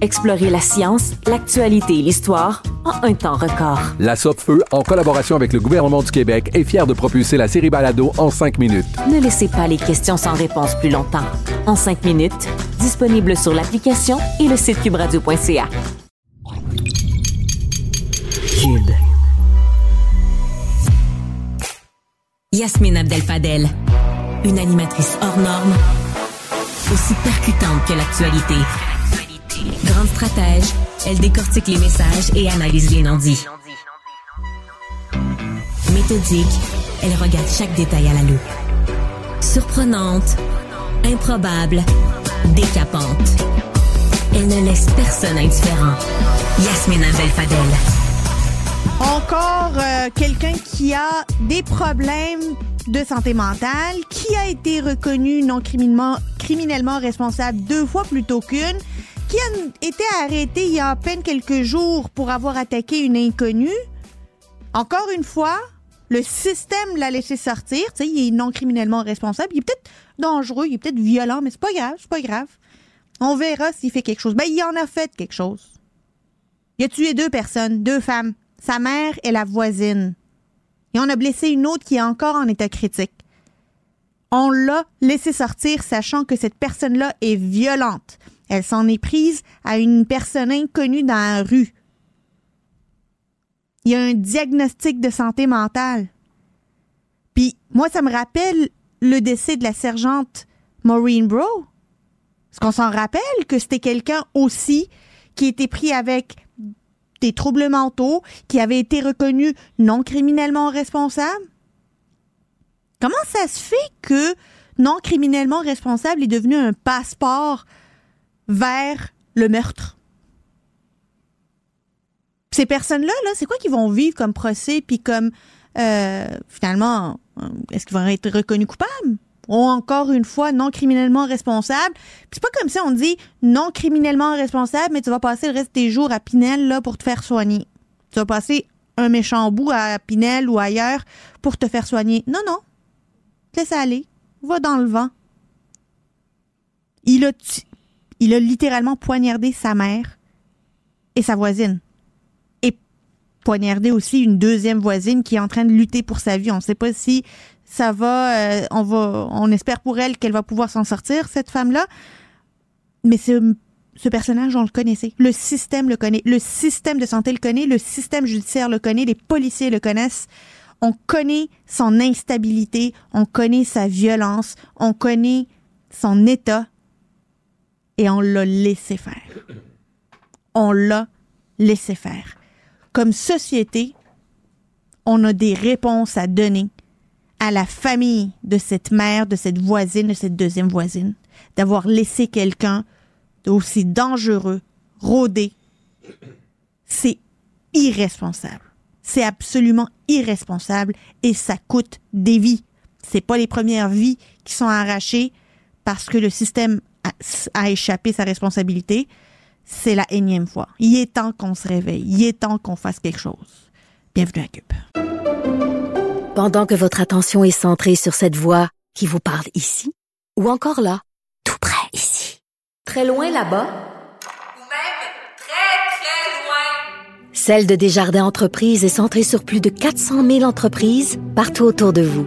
Explorez la science, l'actualité et l'histoire en un temps record. La Feu, en collaboration avec le gouvernement du Québec, est fière de propulser la série Balado en cinq minutes. Ne laissez pas les questions sans réponse plus longtemps. En 5 minutes, disponible sur l'application et le site cubradio.ca. Cube. Yasmine Abdel-Fadel, une animatrice hors norme, aussi percutante que l'actualité. Grande stratège, elle décortique les messages et analyse les non-dits. Méthodique, elle regarde chaque détail à la loupe. Surprenante, improbable, décapante. Elle ne laisse personne indifférent. Yasmine Abdel-Fadel. Encore euh, quelqu'un qui a des problèmes de santé mentale, qui a été reconnu non criminellement, criminellement responsable deux fois plutôt qu'une, qui a été arrêté il y a à peine quelques jours pour avoir attaqué une inconnue. Encore une fois, le système l'a laissé sortir. Tu sais, il est non criminellement responsable. Il est peut-être dangereux, il est peut-être violent, mais c'est pas grave, c'est pas grave. On verra s'il fait quelque chose. Ben, il en a fait quelque chose. Il a tué deux personnes, deux femmes, sa mère et la voisine. Et on a blessé une autre qui est encore en état critique. On l'a laissé sortir sachant que cette personne-là est violente. Elle s'en est prise à une personne inconnue dans la rue. Il y a un diagnostic de santé mentale. Puis moi, ça me rappelle le décès de la sergente Maureen Bro. Est-ce qu'on s'en rappelle que c'était quelqu'un aussi qui était pris avec des troubles mentaux, qui avait été reconnu non criminellement responsable? Comment ça se fait que non criminellement responsable est devenu un passeport vers le meurtre. Ces personnes-là, là, c'est quoi qu'ils vont vivre comme procès, puis comme euh, finalement, est-ce qu'ils vont être reconnus coupables? Ou encore une fois, non criminellement responsables? c'est pas comme si on dit non criminellement responsable, mais tu vas passer le reste de tes jours à Pinel là, pour te faire soigner. Tu vas passer un méchant bout à Pinel ou ailleurs pour te faire soigner. Non, non. Laisse aller. Va dans le vent. Il a, il a littéralement poignardé sa mère et sa voisine. Et poignardé aussi une deuxième voisine qui est en train de lutter pour sa vie. On ne sait pas si ça va, euh, on va, on espère pour elle qu'elle va pouvoir s'en sortir, cette femme-là. Mais ce, ce personnage, on le connaissait. Le système le connaît. Le système de santé le connaît. Le système judiciaire le connaît. Les policiers le connaissent. On connaît son instabilité. On connaît sa violence. On connaît son état et on l'a laissé faire. On l'a laissé faire. Comme société, on a des réponses à donner à la famille de cette mère, de cette voisine, de cette deuxième voisine, d'avoir laissé quelqu'un d'aussi dangereux rôder. C'est irresponsable. C'est absolument irresponsable et ça coûte des vies. C'est pas les premières vies qui sont arrachées parce que le système a, échappé sa responsabilité, c'est la énième fois. Il est temps qu'on se réveille. Il est temps qu'on fasse quelque chose. Bienvenue à Cube. Pendant que votre attention est centrée sur cette voix qui vous parle ici, ou encore là, tout près ici, très loin là-bas, ou même très, très loin, Celle de Desjardins Entreprises est centrée sur plus de 400 000 entreprises partout autour de vous.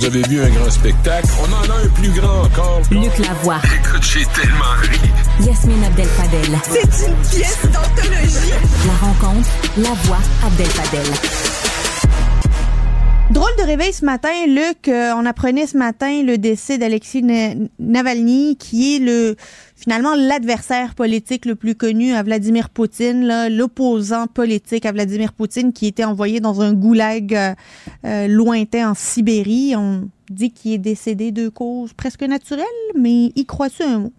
Vous avez vu un grand spectacle? On en a un plus grand encore. Luc Lavoie, Écoute, j'ai tellement ri. Yasmine Abdel-Fadel. C'est une pièce d'anthologie. La rencontre, La Voix Abdel-Fadel. Drôle de réveil ce matin, Luc. Euh, on apprenait ce matin le décès d'Alexis Na- Navalny, qui est le finalement l'adversaire politique le plus connu à Vladimir Poutine, l'opposant politique à Vladimir Poutine, qui était envoyé dans un goulag euh, euh, lointain en Sibérie. On dit qu'il est décédé de cause presque naturelle, mais y crois-tu un mot?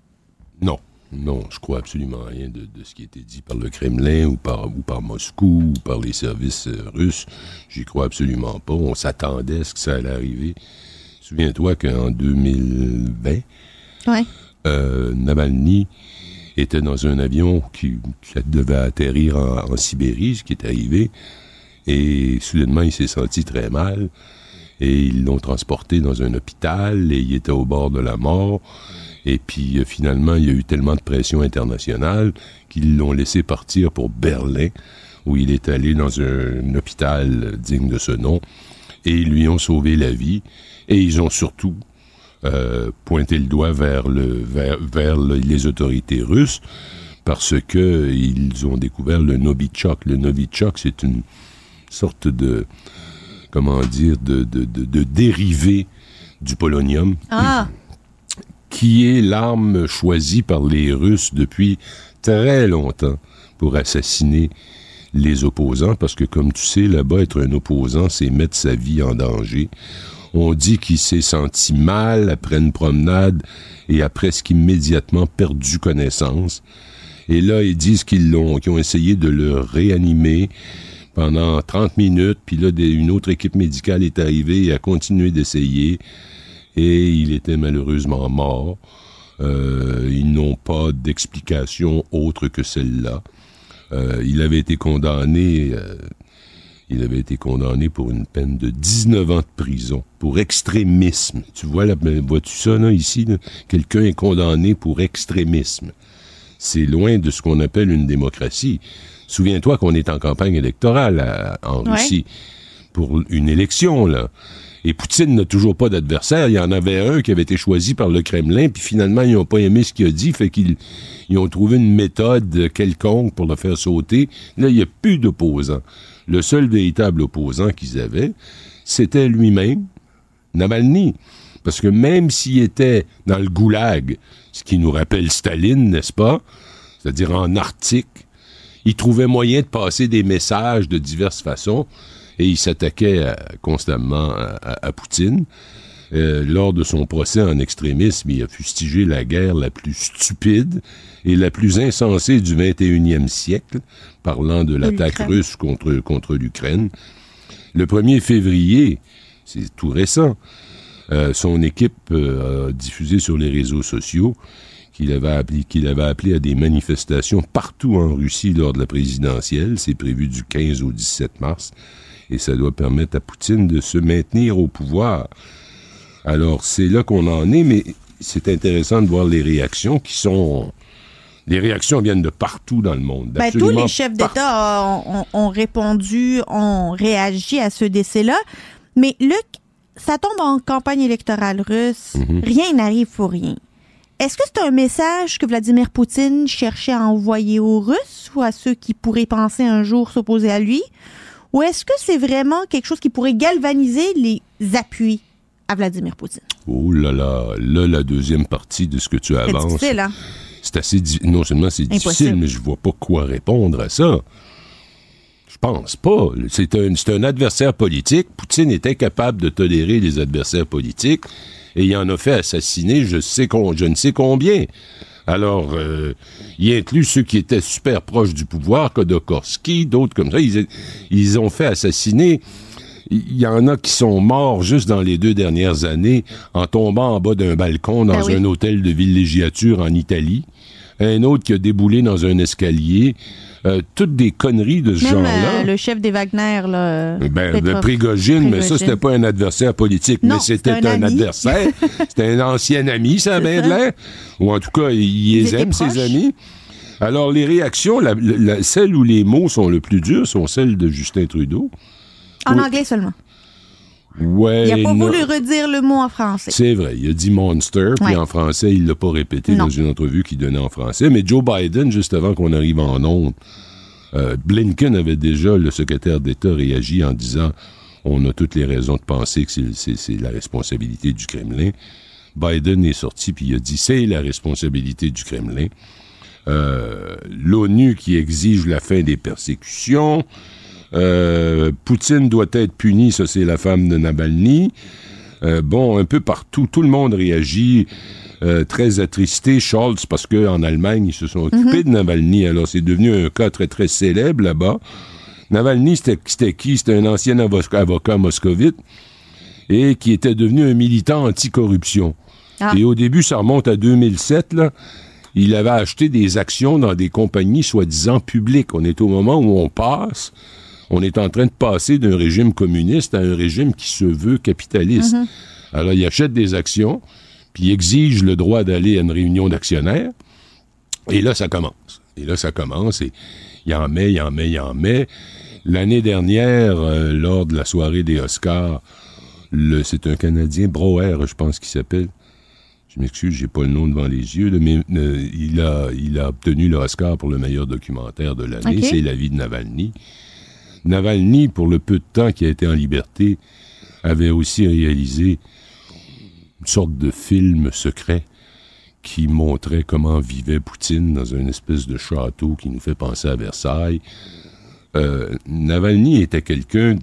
Non, non, je crois absolument rien de, de ce qui a été dit par le Kremlin ou par, ou par Moscou ou par les services euh, russes. J'y crois absolument pas. On s'attendait à ce que ça allait arriver. Souviens-toi qu'en 2020, Ouais. euh, Navalny était dans un avion qui, qui devait atterrir en, en Sibérie, ce qui est arrivé, et soudainement il s'est senti très mal, et ils l'ont transporté dans un hôpital, et il était au bord de la mort, et puis euh, finalement il y a eu tellement de pression internationale qu'ils l'ont laissé partir pour Berlin, où il est allé dans un, hôpital digne de ce nom, et ils lui ont sauvé la vie, et ils ont surtout euh, pointer le doigt vers, le, vers, vers le- les autorités russes parce que ils ont découvert le Novichok. Le Novichok, c'est une sorte de, comment dire, de, de, de, de dérivé du polonium. Ah, qui est l'arme choisie par les Russes depuis très longtemps pour assassiner les opposants, parce que comme tu sais, là-bas, être un opposant, c'est mettre sa vie en danger. On dit qu'il s'est senti mal après une promenade et a presque immédiatement perdu connaissance. Et là, ils disent qu'ils l'ont, qu'ils ont essayé de le réanimer pendant 30 minutes, puis là, une autre équipe médicale est arrivée et a continué d'essayer et il était malheureusement mort. Euh, ils n'ont pas d'explication autre que celle-là. Euh, il avait été condamné, euh, il avait été condamné pour une peine de 19 ans de prison pour extrémisme. Tu vois là, vois-tu ça là ici? Quelqu'un est condamné pour extrémisme. C'est loin de ce qu'on appelle une démocratie. Souviens-toi qu'on est en campagne électorale à- en Ouais. Russie pour une élection là. Et Poutine n'a toujours pas d'adversaire. Il y en avait un qui avait été choisi par le Kremlin, puis finalement, ils n'ont pas aimé ce qu'il a dit, fait qu'ils ils ont trouvé une méthode quelconque pour le faire sauter. Là, il n'y a plus d'opposants. Le seul véritable opposant qu'ils avaient, c'était lui-même, Navalny. Parce que même s'il était dans le goulag, ce qui nous rappelle Staline, n'est-ce pas? C'est-à-dire en Arctique, il trouvait moyen de passer des messages de diverses façons et il s'attaquait euh, constamment à, à- à Poutine. Euh, lors de son procès en extrémisme, il a fustigé la guerre la plus stupide et la plus insensée du 21e siècle, parlant de l'attaque russe contre, contre l'Ukraine. Le 1er février, c'est tout récent, euh, son équipe euh, a diffusé sur les réseaux sociaux qu'il avait, appelé, qu'il avait appelé à des manifestations partout en Russie lors de la présidentielle. C'est prévu du 15 au 17 mars. Et ça doit permettre à Poutine de se maintenir au pouvoir. Alors, c'est là qu'on en est, mais c'est intéressant de voir les réactions qui sont... Les réactions viennent de partout dans le monde. Ben, tous les chefs d'État ont, ont- ont répondu, ont réagi à ce décès-là. Mais Luc, ça tombe en campagne électorale russe. Mhm. Rien n'arrive pour rien. Est-ce que c'est un message que Vladimir Poutine cherchait à envoyer aux Russes ou à ceux qui pourraient penser un jour s'opposer à lui? Ou est-ce que c'est vraiment quelque chose qui pourrait galvaniser les appuis à Vladimir Poutine? Oh là là, là, la deuxième partie de ce que tu C'est avances. difficile, hein? C'est assez... Non seulement c'est difficile, mais je vois pas quoi répondre à ça. Je pense pas. C'est un, c'est un adversaire politique. Poutine était capable de tolérer les adversaires politiques et il en a fait assassiner je, sais con- je ne sais combien. Alors, euh, il inclut ceux qui étaient super proches du pouvoir, Kodorkovsky, d'autres comme ça. Ils, ils ont fait assassiner. Il y en a qui sont morts juste dans les deux dernières années en tombant en bas d'un balcon dans Ben oui. un hôtel de villégiature en Italie. Un autre qui a déboulé dans un escalier. Euh, toutes des conneries de ce genre-là. euh, le chef des Wagner, là. euh, Ben, Petrov. le Prigogine, mais ça, c'était pas un adversaire politique, Non, mais c'était un adversaire. c'était un ancien ami, ça a C'est bien de ça. l'air. Ou en tout cas, il Ils les aime, ses amis. Alors, les réactions, la- la- celles où les mots sont le plus durs sont celles de Justin Trudeau. En anglais seulement. Ouais, Il a pas non. voulu redire le mot en français. C'est vrai, il a dit monster, puis Ouais. en français, il l'a pas répété Non. dans une entrevue qu'il donnait en français. Mais Joe Biden, juste avant qu'on arrive en ondes, euh, Blinken avait déjà, le secrétaire d'État, réagi en disant on a toutes les raisons de penser que c'est la responsabilité du Kremlin. Biden est sorti puis il a dit c'est la responsabilité du Kremlin. Euh, L'ONU qui exige la fin des persécutions. Euh, Poutine doit être puni, ça c'est la femme de Navalny. Euh, bon, un peu partout, tout le monde réagit euh, très attristé. Scholz, parce qu'en Allemagne, ils se sont occupés de Navalny, alors c'est devenu un cas très très célèbre là-bas. Navalny, c'était qui? C'était un ancien avo- avocat moscovite et qui était devenu un militant anticorruption. Ah. Et au début, ça remonte à 2007, là. Il avait acheté des actions dans des compagnies soi-disant publiques. On est au moment où on passe. On est en train de passer d'un régime communiste à un régime qui se veut capitaliste. Alors, il achète des actions, puis il exige le droit d'aller à une réunion d'actionnaires. Et là, ça commence. Et là, ça commence, et il en met, il en met, il en met. L'année dernière, euh, lors de la soirée des Oscars, c'est un Canadien, Broer, je pense qu'il s'appelle. Je m'excuse, j'ai pas le nom devant les yeux, là, mais euh, il, a, il a obtenu le Oscar pour le meilleur documentaire de l'année. C'est La vie de Navalny. Navalny, pour le peu de temps qu'il a été en liberté, avait aussi réalisé une sorte de film secret qui montrait comment vivait Poutine dans une espèce de château qui nous fait penser à Versailles. Euh, Navalny était quelqu'un...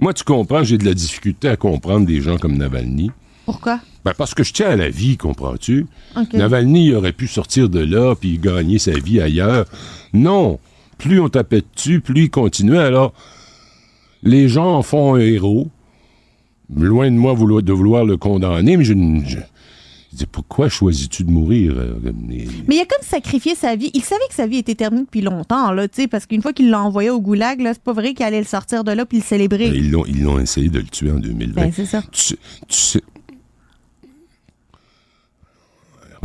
Moi, tu comprends, j'ai de la difficulté à comprendre des gens comme Navalny. Pourquoi? Ben, parce que je tiens à la vie, comprends-tu? Navalny aurait pu sortir de là puis gagner sa vie ailleurs. Non. Plus on tapait dessus, plus il continuait. Alors, les gens en font un héros. Loin de moi vouloir- de vouloir le condamner, mais je, je, pourquoi choisis-tu de mourir? euh, mais- il a comme sacrifié sa vie. Il savait que sa vie était terminée depuis longtemps, là, tu sais, parce qu'une fois qu'il l'a envoyé au goulag, c'est pas vrai qu'il allait le sortir de là puis le célébrer. Ben, ils l'ont ils l'ont essayé de le tuer en 2020. Ben, c'est ça. Tu sais-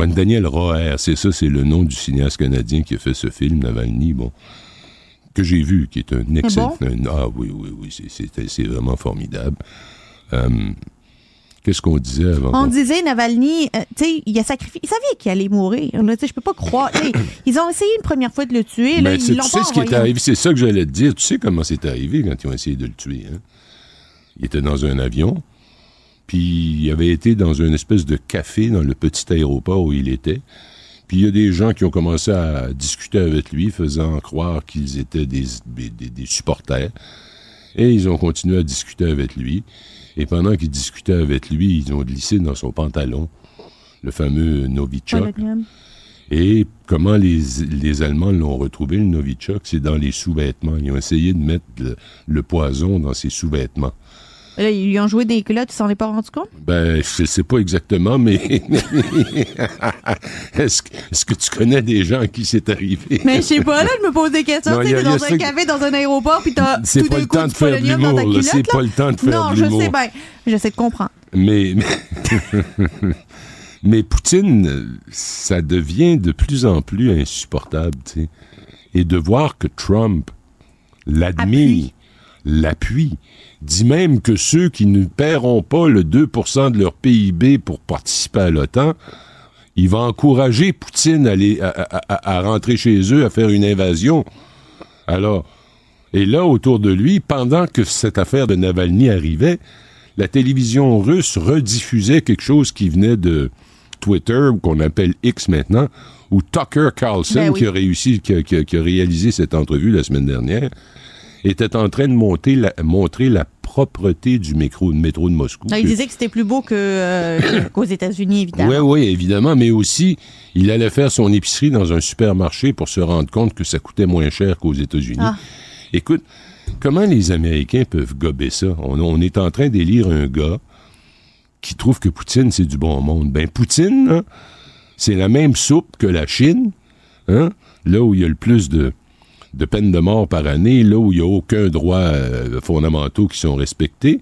Daniel Roher, c'est ça, c'est le nom du cinéaste canadien qui a fait ce film, Navalny, bon, que j'ai vu, qui est un excellent... un- ah oui, oui, oui, c'est- vraiment formidable. Euh, Qu'est-ce qu'on disait avant? On disait Navalny, euh, tu sais, il a sacrifié. Il savait qu'il allait mourir. Là, je peux pas croire. Ils ont essayé une première fois de le tuer. Là, Ben, ils pas ce qui est arrivé, c'est ça que j'allais te dire. Tu sais comment c'est arrivé quand ils ont essayé de le tuer. Hein? Il était dans un avion, puis il avait été dans une espèce de café dans le petit aéroport où il était. Puis il y a des gens qui ont commencé à discuter avec lui, faisant croire qu'ils étaient des, des- des- des supporters. Et ils ont continué à discuter avec lui. Et pendant qu'ils discutaient avec lui, ils ont glissé dans son pantalon le fameux Novichok. Et comment les, les Allemands l'ont retrouvé, le Novichok, c'est dans les sous-vêtements. Ils ont essayé de mettre le, le poison dans ses sous-vêtements. Là, ils lui ont joué des culottes, ils s'en est pas rendu compte? Ben, je ne sais pas exactement, mais est-ce que, tu connais des gens à qui c'est arrivé? Mais je sais pas, là, je me pose des questions. Non, tu a dans un café, dans un aéroport, puis t'as C'est tout pas le temps de faire de l'humour, C'est pas le temps de faire Non, de je l'humour. sais bien. J'essaie de comprendre. Mais, mais, mais Poutine, ça devient de plus en plus insupportable, tu sais. Et de voir que Trump l'admire, l'appuie, dit même que ceux qui ne paieront pas le 2% de leur PIB pour participer à l'OTAN, il va encourager Poutine à, aller- à- à- à- à rentrer chez eux, à faire une invasion. Alors, et là, autour de lui, pendant que cette affaire de Navalny arrivait, la télévision russe rediffusait quelque chose qui venait de Twitter, ou qu'on appelle X maintenant, où Tucker Carlson, Ben oui. qui a réussi, qui a, qui a- qui a réalisé cette entrevue la semaine dernière, était en train de monter la- montrer la propreté du métro, métro de Moscou. Non, il disait que c'était plus beau que, euh, qu'aux États-Unis, évidemment. oui, oui, évidemment, mais aussi, il allait faire son épicerie dans un supermarché pour se rendre compte que ça coûtait moins cher qu'aux États-Unis. Ah. Écoute, comment les Américains peuvent gober ça? On, on est en train d'élire un gars qui trouve que Poutine, c'est du bon monde. Ben, Poutine, là, c'est la même soupe que la Chine, hein? là où il y a le plus de, de peines de mort par année, là où il n'y a aucun droit euh, fondamentaux qui sont respectés,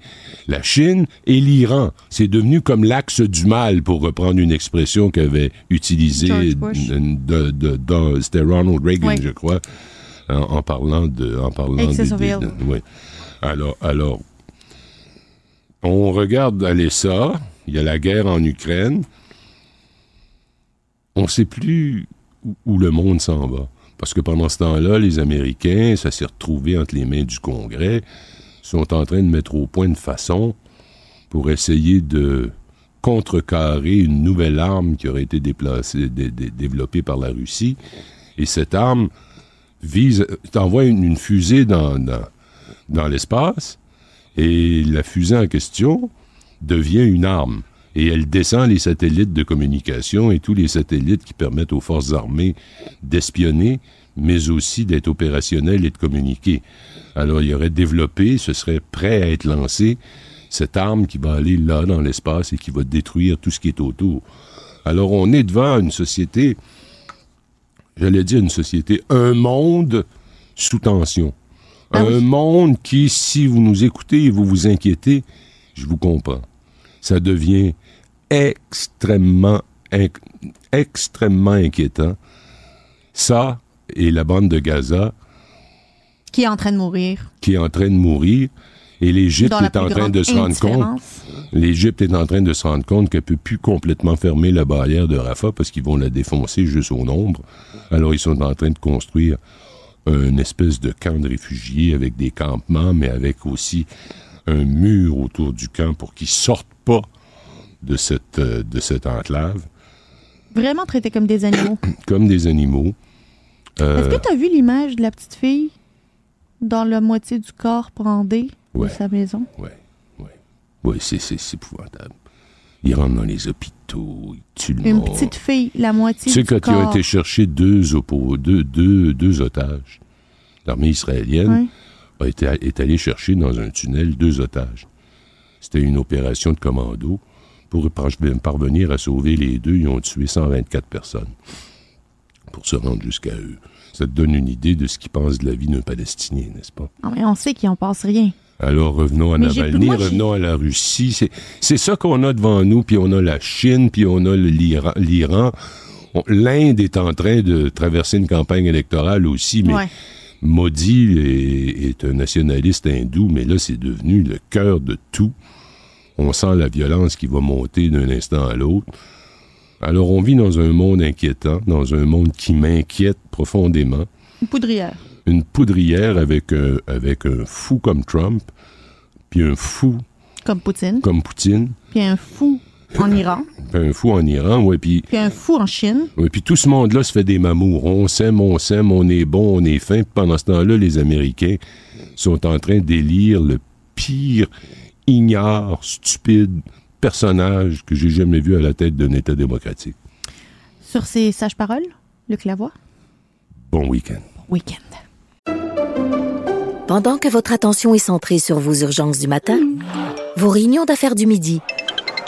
la Chine et l'Iran. C'est devenu comme l'axe du mal, pour reprendre une expression qu'avait utilisée George Bush. de, de- de- c'était Ronald Reagan, Oui. je crois, en, en parlant de, en parlant des- ouais. Alors, alors, on regarde aller ça. Il y a la guerre en Ukraine. On ne sait plus où, où le monde s'en va. Parce que pendant ce temps-là, les Américains, ça s'est retrouvé entre les mains du Congrès, sont en train de mettre au point de façon pour essayer de contrecarrer une nouvelle arme qui aurait été déplacée, dé- dé- développée par la Russie. Et cette arme vise, t'envoie une, une fusée dans l'espace, et la fusée en question devient une arme. Et elle descend les satellites de communication et tous les satellites qui permettent aux forces armées d'espionner, mais aussi d'être opérationnelles et de communiquer. Alors, il y aurait développé, ce serait prêt à être lancé, cette arme qui va aller là dans l'espace et qui va détruire tout ce qui est autour. Alors, on est devant une société, j'allais dire une société, un monde sous tension. Ah un monde qui, si vous nous écoutez et vous vous inquiétez, je vous comprends. Ça devient extrêmement, inc- extrêmement inquiétant. Ça et la bande de Gaza Qui est en train de mourir. qui est en train de mourir et l'Égypte est en train de se rendre compte. L'Égypte est en train de se rendre compte qu'elle peut plus complètement fermer la barrière de Rafah parce qu'ils vont la défoncer juste au nombre. Alors ils sont en train de construire une espèce de camp de réfugiés avec des campements, mais avec aussi un mur autour du camp pour qu'ils sortent pas de cette, euh, de cette enclave Vraiment traités comme des animaux. comme des animaux. Euh, Est-ce que tu as vu l'image de la petite fille dans la moitié du corps brandé Ouais. de sa maison? Ouais, ouais. Ouais, c'est, épouvantable. Ils rentrent dans les hôpitaux, ils tuent le Une petite fille, la moitié Tu sais, du quand ils ont corps. été chercher deux, deux, deux, deux otages, l'armée israélienne Ouais. a été, est allée chercher dans un tunnel deux otages. C'était une opération de commando. Pour par- parvenir à sauver les deux, ils ont tué 124 personnes pour se rendre jusqu'à eux. Ça te donne une idée de ce qu'ils pensent de la vie d'un Palestinien, n'est-ce pas? Ah, mais on sait qu'il en passe rien. Alors revenons à Mais Navalny, moi, revenons à la Russie. C'est, ça qu'on a devant nous, puis on a la Chine, puis on a l'Iran. L'Inde est en train de traverser une campagne électorale aussi, mais Ouais. Modi est, est un nationaliste hindou, mais là, c'est devenu le cœur de tout. On sent la violence qui va monter d'un instant à l'autre. Alors, on vit dans un monde inquiétant, dans un monde qui m'inquiète profondément. Une poudrière. Une poudrière avec un, avec un fou comme Trump, puis un fou Comme Poutine. comme Poutine, Puis un fou en Iran. puis un fou en Iran, ouais, puis Puis un fou en Chine. Ouais, puis tout ce monde-là se fait des mamours. On s'aime, on s'aime, on est bon, on est fin. Puis pendant ce temps-là, les Américains sont en train d'élire le pire, ignare, stupide personnage que j'ai jamais vu à la tête d'un État démocratique. Sur ces sages paroles, Luc Lavoie. Bon week-end. Week-end. Pendant que votre attention est centrée sur vos urgences du matin, vos réunions d'affaires du midi,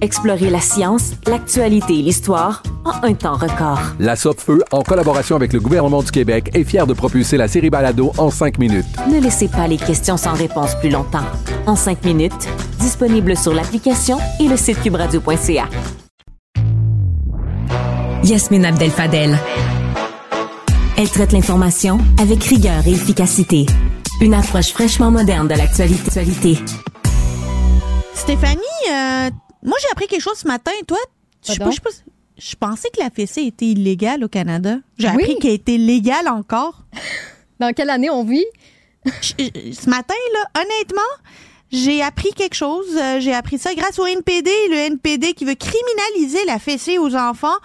Explorez la science, l'actualité et l'histoire en un temps record. La Feu, en collaboration avec le gouvernement du Québec, est fière de propulser la série Balado en cinq minutes. Ne laissez pas les questions sans réponse plus longtemps. En cinq minutes, disponible sur l'application et le site cubradio.ca. Yasmine Abdel Fadel. Elle traite l'information avec rigueur et efficacité. Une approche fraîchement moderne de l'actualité. Stéphanie, euh, moi j'ai appris quelque chose ce matin. Toi, je sais pas, je sais pas, je pensais que la fessée était illégale au Canada. J'ai Oui. appris qu'elle était légale encore. Dans quelle année on vit? Je- ce matin, là, honnêtement, j'ai appris quelque chose. Euh, J'ai appris ça grâce au NPD, le NPD qui veut criminaliser la fessée aux enfants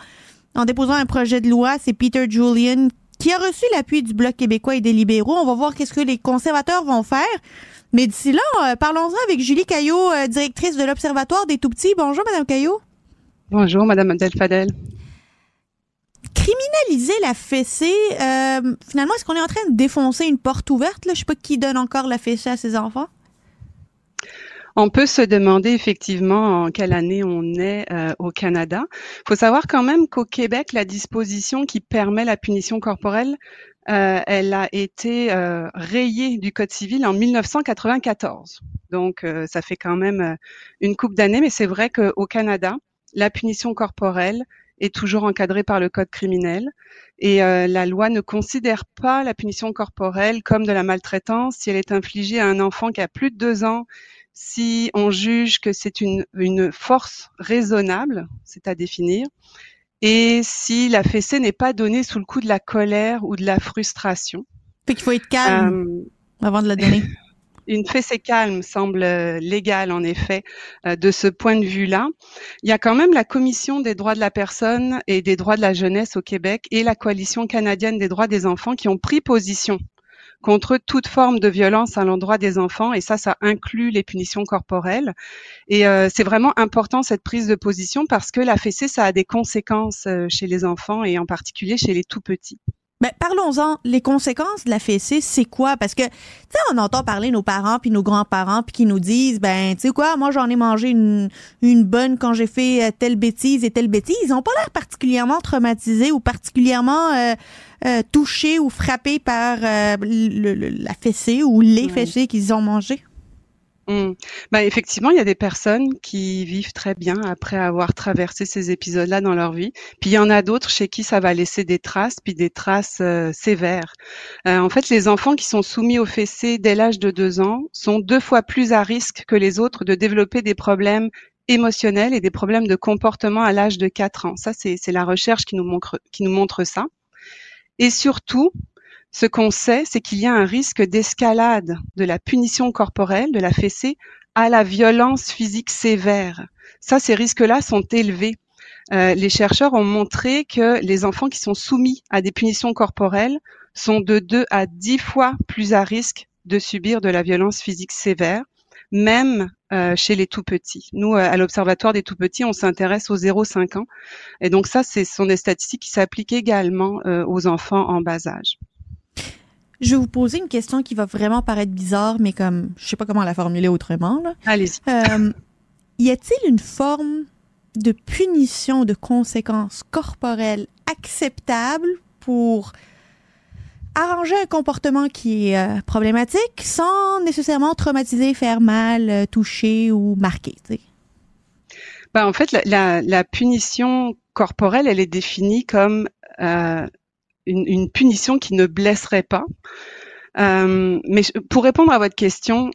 en déposant un projet de loi. C'est Peter Julian qui a reçu l'appui du Bloc québécois et des libéraux. On va voir qu'est-ce que les conservateurs vont faire. Mais d'ici là, euh, parlons-en avec Julie Caillot, euh, directrice de l'Observatoire des Tout-Petits. Bonjour, Madame Caillot. Bonjour, Madame Abdel Fadel. criminaliser la fessée, euh, finalement, est-ce qu'on est en train de défoncer une porte ouverte? Là? Je sais pas qui donne encore la fessée à ses enfants. On peut se demander effectivement en quelle année on est euh, au Canada. Il faut savoir quand même qu'au Québec, la disposition qui permet la punition corporelle, euh, elle a été euh, rayée du Code civil en 1994. Donc, euh, ça fait quand même euh, une coupe d'années, mais c'est vrai qu'au Canada, la punition corporelle est toujours encadrée par le Code criminel et la loi ne considère pas la punition corporelle comme de la maltraitance si elle est infligée à un enfant qui a plus de deux ans si on juge que c'est une, une force raisonnable, c'est à définir, et si la fessée n'est pas donnée sous le coup de la colère ou de la frustration? Fait qu'il faut être calme Euh, avant de la donner. une fessée calme semble euh, légale, en effet, euh, de ce point de vue-là. Il y a quand même la Commission des droits de la personne et des droits de la jeunesse au Québec et la Coalition canadienne des droits des enfants qui ont pris position contre toute forme de violence à l'endroit des enfants, et ça, ça inclut les punitions corporelles. Et euh, c'est vraiment important cette prise de position parce que la fessée, ça a des conséquences euh, chez les enfants et en particulier chez les tout petits. Ben, parlons-en. Les conséquences de la fessée, c'est quoi? Parce que, tu sais, on entend parler nos parents puis nos grands-parents puis qui nous disent, ben, tu sais quoi, moi, j'en ai mangé une, une bonne quand j'ai fait euh, telle bêtise et telle bêtise. Ils ont pas l'air particulièrement traumatisés ou particulièrement euh, euh, touchés ou frappés par euh, le- le- la fessée ou les fessées qu'ils ont mangées. Mm. Ben, effectivement, il y a des personnes qui vivent très bien après avoir traversé ces épisodes-là dans leur vie. Puis il y en a d'autres chez qui ça va laisser des traces, puis des traces euh, sévères. Euh, en fait, les enfants qui sont soumis aux fessées dès l'âge de deux ans sont deux fois plus à risque que les autres de développer des problèmes émotionnels et des problèmes de comportement à l'âge de quatre ans. Ça, c'est la recherche qui nous montre, qui nous montre ça. Et surtout, ce qu'on sait, c'est qu'il y a un risque d'escalade de la punition corporelle, de la fessée, à la violence physique sévère. Ça, ces risques-là sont élevés. Euh, les chercheurs ont montré que les enfants qui sont soumis à des punitions corporelles sont de 2 à 10 fois plus à risque de subir de la violence physique sévère, même euh, chez les tout petits. Nous, euh, à l'Observatoire des tout petits, on s'intéresse aux 0-5 ans. Et donc ça, ce sont des statistiques qui s'appliquent également aux enfants en bas âge. Je vais vous poser une question qui va vraiment paraître bizarre, mais comme je sais pas comment la formuler autrement. Allez-y. Euh, y a-t-il une forme de punition, de conséquences corporelles acceptable pour arranger un comportement qui est euh, problématique sans nécessairement traumatiser, faire mal, euh, toucher ou marquer? tu sais? Ben, en fait, la, la, la punition corporelle, elle est définie comme euh, une, une punition qui ne blesserait pas. Euh, mais pour répondre à votre question,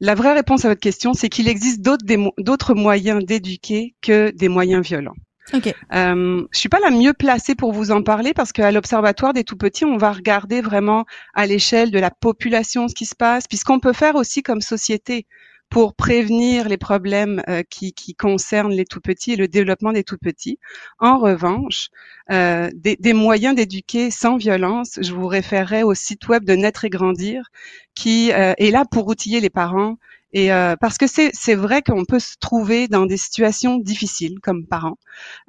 la vraie réponse à votre question, c'est qu'il existe d'autres moyens d'éduquer que des moyens violents. OK. Euh, je suis pas la mieux placée pour vous en parler parce qu'à l'Observatoire des tout-petits, on va regarder vraiment à l'échelle de la population ce qui se passe, puis ce qu'on peut faire aussi comme société pour prévenir les problèmes euh, qui, qui concernent les tout-petits et le développement des tout-petits. En revanche, euh, des, des moyens d'éduquer sans violence, je vous référerai au site web de Naître et Grandir, qui euh, est là pour outiller les parents et euh, parce que c'est vrai qu'on peut se trouver dans des situations difficiles comme parents,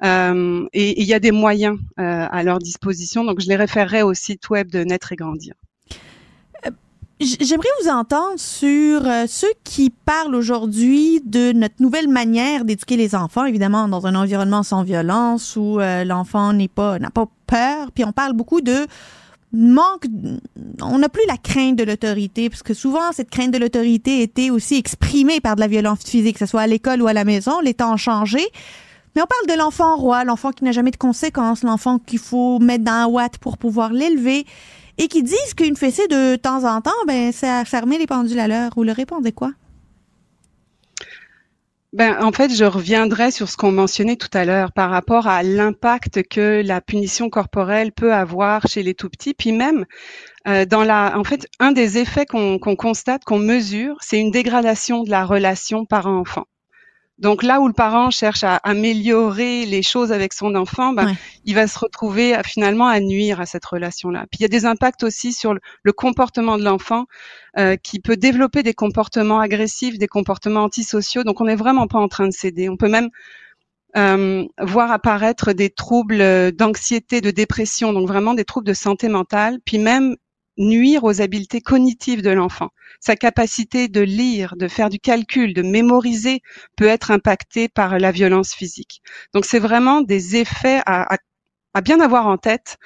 euh, et il y a des moyens euh, à leur disposition. Donc je les référerai au site web de Naître et Grandir. J'aimerais vous entendre sur euh, ceux qui parlent aujourd'hui de notre nouvelle manière d'éduquer les enfants, évidemment dans un environnement sans violence où euh, l'enfant n'est pas n'a pas peur. Puis on parle beaucoup de manque, on n'a plus la crainte de l'autorité, parce que souvent cette crainte de l'autorité était aussi exprimée par de la violence physique, que ce soit à l'école ou à la maison. Les temps ont changé. Mais on parle de l'enfant roi, l'enfant qui n'a jamais de conséquences, l'enfant qu'il faut mettre dans un watt pour pouvoir l'élever, et qui disent qu'une fessée de temps en temps, ben, ça, ça remet les pendules à l'heure. Vous leur répondez quoi? Ben, en fait, je reviendrai sur ce qu'on mentionnait tout à l'heure par rapport à l'impact que la punition corporelle peut avoir chez les tout petits, puis même euh, dans la, en fait, un des effets qu'on constate, qu'on mesure, c'est une dégradation de la relation parent-enfant. Donc là où le parent cherche à améliorer les choses avec son enfant, ben, il va se retrouver à, finalement à nuire à cette relation-là. Puis il y a des impacts aussi sur le, comportement de l'enfant euh, qui peut développer des comportements agressifs, des comportements antisociaux. Donc on n'est vraiment pas en train de céder. On peut même euh, voir apparaître des troubles d'anxiété, de dépression, donc vraiment des troubles de santé mentale, puis même nuire aux habiletés cognitives de l'enfant. Sa capacité de lire, de faire du calcul, de mémoriser peut être impactée par la violence physique. Donc c'est vraiment des effets à, bien avoir en tête.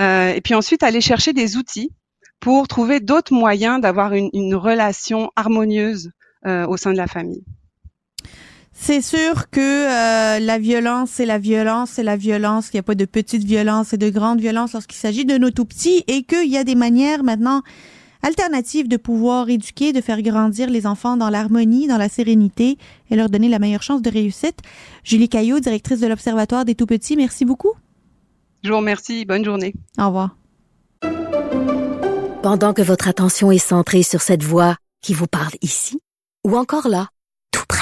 Euh, et puis ensuite aller chercher des outils pour trouver d'autres moyens d'avoir une, relation harmonieuse euh, au sein de la famille. C'est sûr que euh, la violence, c'est la violence, c'est la violence. Il n'y a pas de petite violence et de grande violence lorsqu'il s'agit de nos tout petits et qu'il y a des manières maintenant alternatives de pouvoir éduquer, de faire grandir les enfants dans l'harmonie, dans la sérénité et leur donner la meilleure chance de réussite. Julie Caillot, directrice de l'Observatoire des tout petits, merci beaucoup. Je vous remercie. Bonne journée. Au revoir. Pendant que votre attention est centrée sur cette voix qui vous parle ici ou encore là, tout près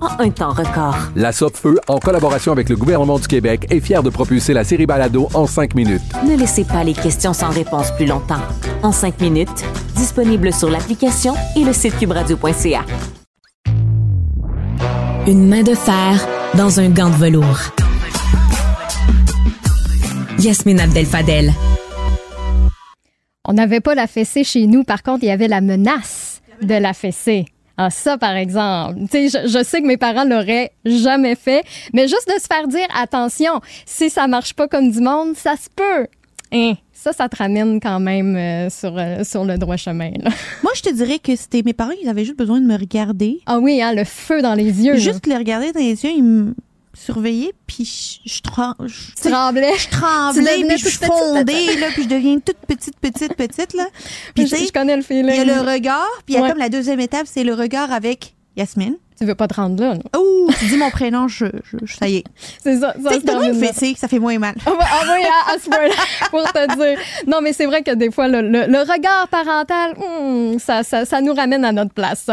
en un temps record. La Feu, en collaboration avec le gouvernement du Québec, est fière de propulser la série Balado en cinq minutes. Ne laissez pas les questions sans réponse plus longtemps. En cinq minutes, disponible sur l'application et le site cubradio.ca. Une main de fer dans un gant de velours. Yasmine Abdel-Fadel. On n'avait pas la fessée chez nous, par contre, il y avait la menace de la fessée. Ah, ça, par exemple. Tu sais, je, sais que mes parents l'auraient jamais fait, mais juste de se faire dire, attention, si ça marche pas comme du monde, ça se peut. Hein, ça, ça te ramène quand même euh, sur, euh, sur le droit chemin. Moi, je te dirais que c'était mes parents, ils avaient juste besoin de me regarder. Ah oui, hein, le feu dans les yeux. Juste les regarder dans les yeux, ils me surveiller, puis je, je, tremblais. Je tremblais, puis je fondais, là, puis je deviens toute petite, petite, petite, là. Puis je, je connais le feeling. Il y a le regard, puis il y a comme la deuxième étape, c'est le regard avec Yasmine. Tu veux pas te rendre là, non? Ouh, tu dis mon prénom, je, je, ça y est. C'est ça. ça c'est une fessée, ça fait moins mal. Ah oui, à, à ce point-là, pour te dire. Non, mais c'est vrai que des fois, le, le, regard parental, hmm, ça, ça, ça, nous ramène à notre place.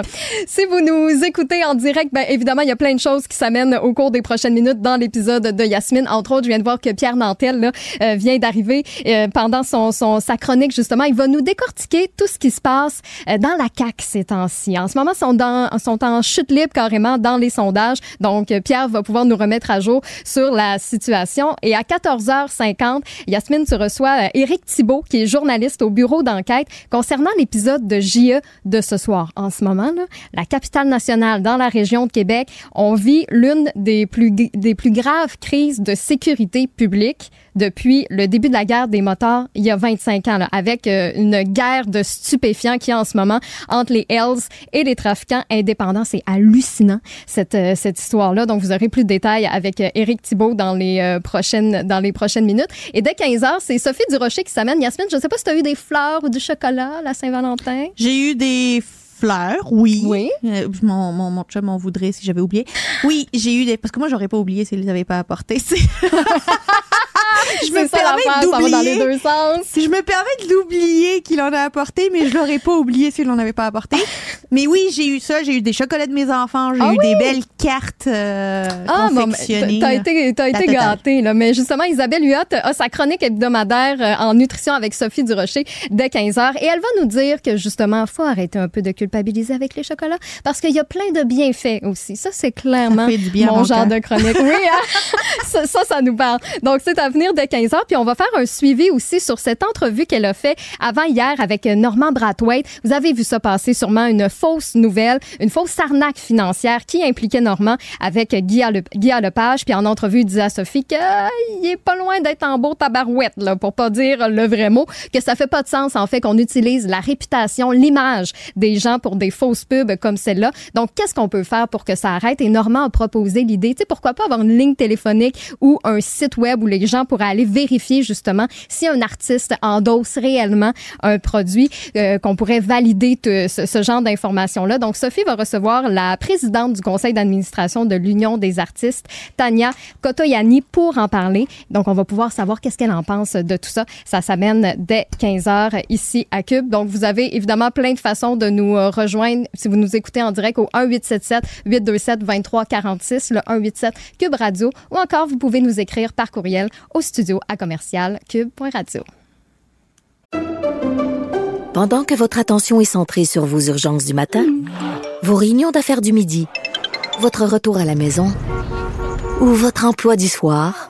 Si vous nous écoutez en direct, ben évidemment, il y a plein de choses qui s'amènent au cours des prochaines minutes dans l'épisode de Yasmine. Entre autres, je viens de voir que Pierre Nantel là, euh, vient d'arriver euh, pendant son, son, sa chronique, justement. Il va nous décortiquer tout ce qui se passe euh, dans la CAQ ces temps-ci. En ce moment, ils sont, dans, sont en chute libre carrément dans les sondages. Donc, Pierre va pouvoir nous remettre à jour sur la situation. Et à 14h50, Yasmine, tu reçois euh, Éric Thibault, qui est journaliste au bureau d'enquête concernant l'épisode de JE de ce soir. En ce moment, là, la capitale nationale dans la région de Québec, on vit l'une des plus, des plus graves crises de sécurité publique depuis le début de la guerre des motards il y a 25 ans, là, avec euh, une guerre de stupéfiants qui est en ce moment entre les Hells et les trafiquants indépendants. C'est hallucinant, cette, euh, cette histoire-là. Donc, vous aurez plus de détails avec euh, Éric Thibault dans les, euh, prochaines, dans les prochaines minutes. Et dès 15 heures, c'est Sophie Durocher qui s'amène. Yasmine, je ne sais pas si tu as eu des fleurs ou du chocolat la Saint-Valentin? J'ai eu des fleurs, oui. Oui. Euh, mon, mon, mon chum m'en voudrait si j'avais oublié. Oui, j'ai eu des... Parce que moi, j'aurais pas oublié s'ils les avaient pas apportés. Je me permets dans les d'oublier. deux sens. Si je me permets de l'oublier qu'il en a apporté, mais je l'aurais pas oublié s'il en avait pas apporté. Mais oui, j'ai eu ça. J'ai eu des chocolats de mes enfants. J'ai Ah eu oui? des belles cartes euh, Ah, bon, mais confectionnées. t'as été, t'as été gâtée, là. Mais justement, Isabelle Huot a sa chronique hebdomadaire euh, en nutrition avec Sophie Durocher dès 15 heures. Et elle va nous dire que, justement, faut arrêter un peu de culpabiliser avec les chocolats parce qu'il y a plein de bienfaits aussi. Ça, c'est clairement Ça fait du bien à mon genre de chronique. Oui, hein? ça, ça, ça nous parle. Donc, c'est à venir dès 15 heures. Puis, on va faire un suivi aussi sur cette entrevue qu'elle a fait avant hier avec Normand Brathwaite. Vous avez vu ça passer sûrement, une fausse nouvelle, une fausse arnaque financière qui impliquait Normand avec Guy, Le, Lepage. Puis, en entrevue, il disait à Sophie qu'il est pas loin d'être en beau tabarouette, là, pour pas dire le vrai mot, que ça fait pas de sens, en fait, qu'on utilise la réputation, l'image des gens pour des fausses pubs comme celle-là. Donc, qu'est-ce qu'on peut faire pour que ça arrête? Et Normand a proposé l'idée, tu sais, pourquoi pas avoir une ligne téléphonique ou un site web où les gens pourraient aller vérifier justement si un artiste endosse réellement un produit, euh, qu'on pourrait valider ce, genre d'informations-là. Donc, Sophie va recevoir la présidente du conseil d'administration de l'Union des artistes, Tania Kotoyani, pour en parler. Donc, on va pouvoir savoir qu'est-ce qu'elle en pense de tout ça. Ça s'amène dès 15 heures ici à Cube. Donc, vous avez évidemment plein de façons de nous euh, rejoindre si vous nous écoutez en direct au 1877 827 2346, le 187 Cube Radio, ou encore vous pouvez nous écrire par courriel au studio à commercial cube.radio. Pendant que votre attention est centrée sur vos urgences du matin, vos réunions d'affaires du midi, votre retour à la maison ou votre emploi du soir,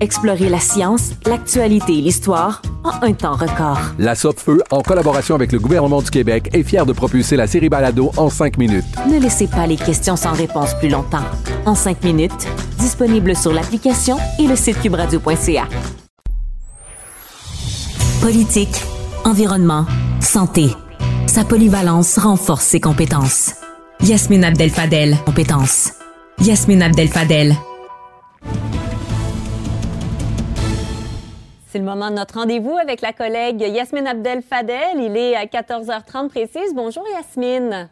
Explorez la science, l'actualité et l'histoire en un temps record. La Feu, en collaboration avec le gouvernement du Québec, est fière de propulser la série Balado en cinq minutes. Ne laissez pas les questions sans réponse plus longtemps. En cinq minutes, disponible sur l'application et le site cubradio.ca. Politique, environnement, santé. Sa polyvalence renforce ses compétences. Yasmine Abdel Fadel, compétences. Yasmine Abdel Fadel. C'est le moment de notre rendez-vous avec la collègue Yasmine Abdel Fadel. Il est à 14h30 précise. Bonjour Yasmine.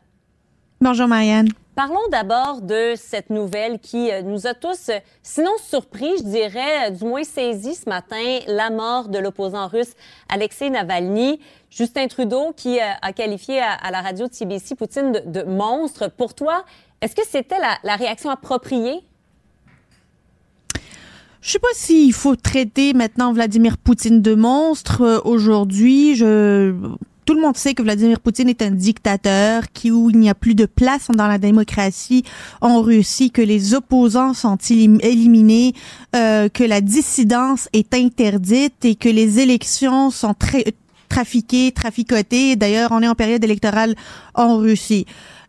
Bonjour, Marianne. Parlons d'abord de cette nouvelle qui euh, nous a tous, euh, sinon surpris, je dirais, euh, du moins saisi ce matin, la mort de l'opposant russe Alexei Navalny. Justin Trudeau qui a qualifié à, à la radio de CBC Poutine de, de monstre. Pour toi, est-ce que c'était la, la réaction appropriée? Je sais pas s'il faut traiter maintenant Vladimir Poutine de monstre euh, aujourd'hui. Je tout le monde sait que Vladimir Poutine est un dictateur, qui où il n'y a plus de place dans la démocratie en Russie, que les opposants sont élim- éliminés, euh, que la dissidence est interdite et que les élections sont très trafiquées, traficotées. D'ailleurs, on est en période électorale en Russie.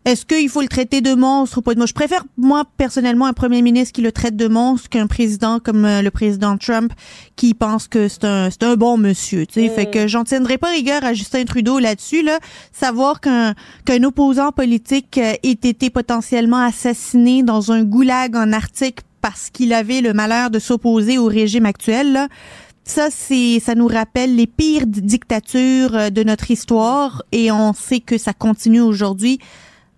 Est-ce qu'il faut le traiter de monstre ou pas? De monstre? Je préfère, moi, personnellement, un premier ministre qui le traite de monstre qu'un président comme euh, le président Trump qui pense que c'est un, c'est un bon monsieur, tu sais. Mm. Fait que j'en tiendrai pas rigueur à Justin Trudeau là-dessus, là. Savoir qu'un, qu'un opposant politique euh, ait été potentiellement assassiné dans un goulag en Arctique parce qu'il avait le malheur de s'opposer au régime actuel, là. Ça, c'est, ça nous rappelle les pires di- dictatures euh, de notre histoire et on sait que ça continue aujourd'hui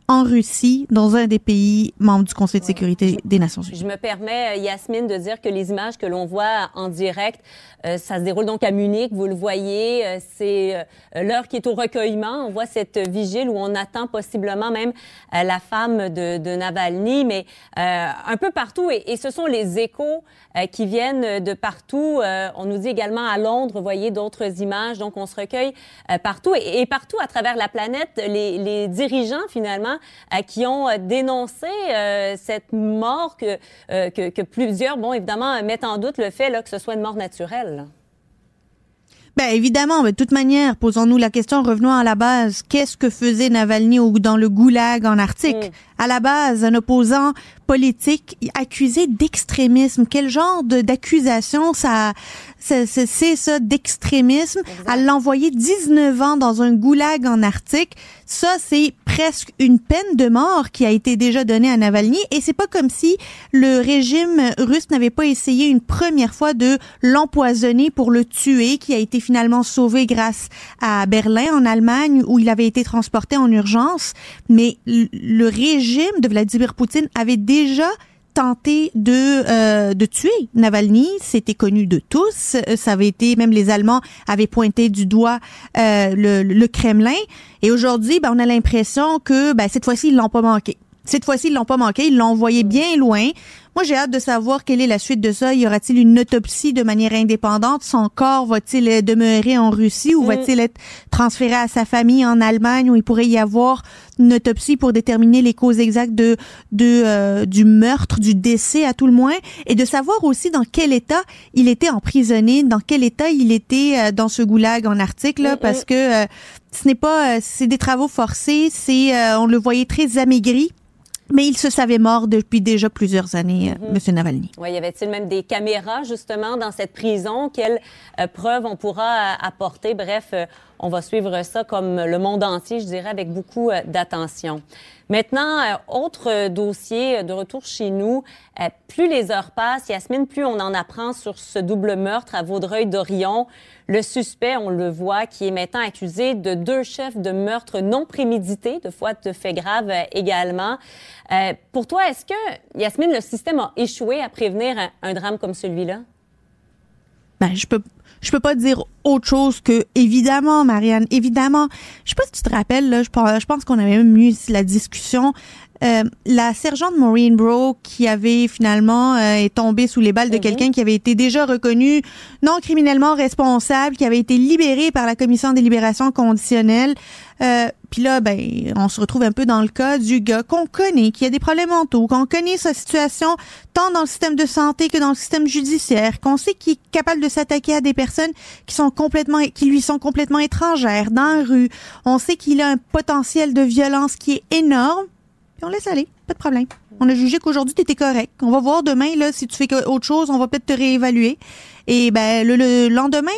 en Russie, dans un des pays membres du Conseil de sécurité des Nations Unies. Je me permets, euh, Yasmine, de dire que les images que l'on voit en direct, euh, ça se déroule donc à Munich, vous le voyez, euh, c'est euh, l'heure qui est au recueillement. On voit cette vigile où on attend possiblement même la femme de, de Navalny, mais un peu partout, et, et, ce sont les échos qui viennent de partout. On nous dit également à Londres, vous voyez d'autres images, donc on se recueille partout, et, et, partout à travers la planète, les, les dirigeants finalement euh, qui ont dénoncé euh, cette mort que, euh, que, que, plusieurs, bon, évidemment, mettent en doute le fait là, que ce soit une mort naturelle. Ben évidemment, mais de toute manière, posons-nous la question, revenons à la base. Qu'est-ce que faisait Navalny au, dans le goulag en Arctique? Mm. À la base, un opposant politique accusé d'extrémisme. Quel genre d'accusation ça, c'est ça d'extrémisme? À l'envoyer 19 ans dans un goulag en Arctique, ça c'est presque une peine de mort qui a été déjà donnée à Navalny. Et c'est pas comme si le régime russe n'avait pas essayé une première fois de l'empoisonner pour le tuer, qui a été finalement sauvé grâce à Berlin, en Allemagne, où il avait été transporté en urgence. Mais le régime de Vladimir Poutine avait déjà tenté de euh, de tuer Navalny, c'était connu de tous, ça avait été même les Allemands avaient pointé du doigt euh, le, le, Kremlin et aujourd'hui ben, on a l'impression que ben, cette fois-ci ils l'ont pas manqué. Cette fois-ci, ils l'ont pas manqué, ils l'ont envoyé bien loin. Moi, j'ai hâte de savoir quelle est la suite de ça. Y aura-t-il une autopsie de manière indépendante? Son corps va-t-il demeurer en Russie ou va-t-il être transféré à sa famille en Allemagne où il pourrait y avoir une autopsie pour déterminer les causes exactes de, de euh, du meurtre, du décès à tout le moins, et de savoir aussi dans quel état il était emprisonné, dans quel état il était euh, dans ce goulag en Arctique, là, parce que euh, ce n'est pas, c'est des travaux forcés, c'est, on le voyait très amaigri. Mais il se savait mort depuis déjà plusieurs années, mm -hmm. Monsieur Navalny. Oui, y avait-il même des caméras justement dans cette prison? Quelles euh, preuves on pourra euh, apporter? Bref, euh, on va suivre ça comme le monde entier, je dirais, avec beaucoup euh, d'attention. Maintenant, euh, autre dossier de retour chez nous. Euh, plus les heures passent, Yasmine, plus on en apprend sur ce double meurtre à Vaudreuil-Dorion. Le suspect, on le voit, qui est maintenant accusé de deux chefs de meurtre non prémédité, de fois de faits graves euh, également. Euh, pour toi, est-ce que, Yasmine, le système a échoué à prévenir un, drame comme celui-là? Ben, je peux je peux pas dire autre chose que évidemment, Marianne, évidemment. Je sais pas si tu te rappelles, là, je, pense qu'on avait même eu la discussion. Euh, la sergente Maureen Bro qui avait finalement euh, est tombée sous les balles de mm -hmm. quelqu'un qui avait été déjà reconnu non criminellement responsable, qui avait été libéré par la commission des libérations conditionnelles. Euh, Puis là, ben, on se retrouve un peu dans le cas du gars qu'on connaît, qui a des problèmes mentaux, qu'on connaît sa situation tant dans le système de santé que dans le système judiciaire, qu'on sait qu'il est capable de s'attaquer à des personnes qui sont complètement, qui lui sont complètement étrangères dans la rue. On sait qu'il a un potentiel de violence qui est énorme on laisse aller, pas de problème. On a jugé qu'aujourd'hui, tu étais correct. On va voir demain, là, si tu fais autre chose, on va peut-être te réévaluer. Et ben, le, le lendemain,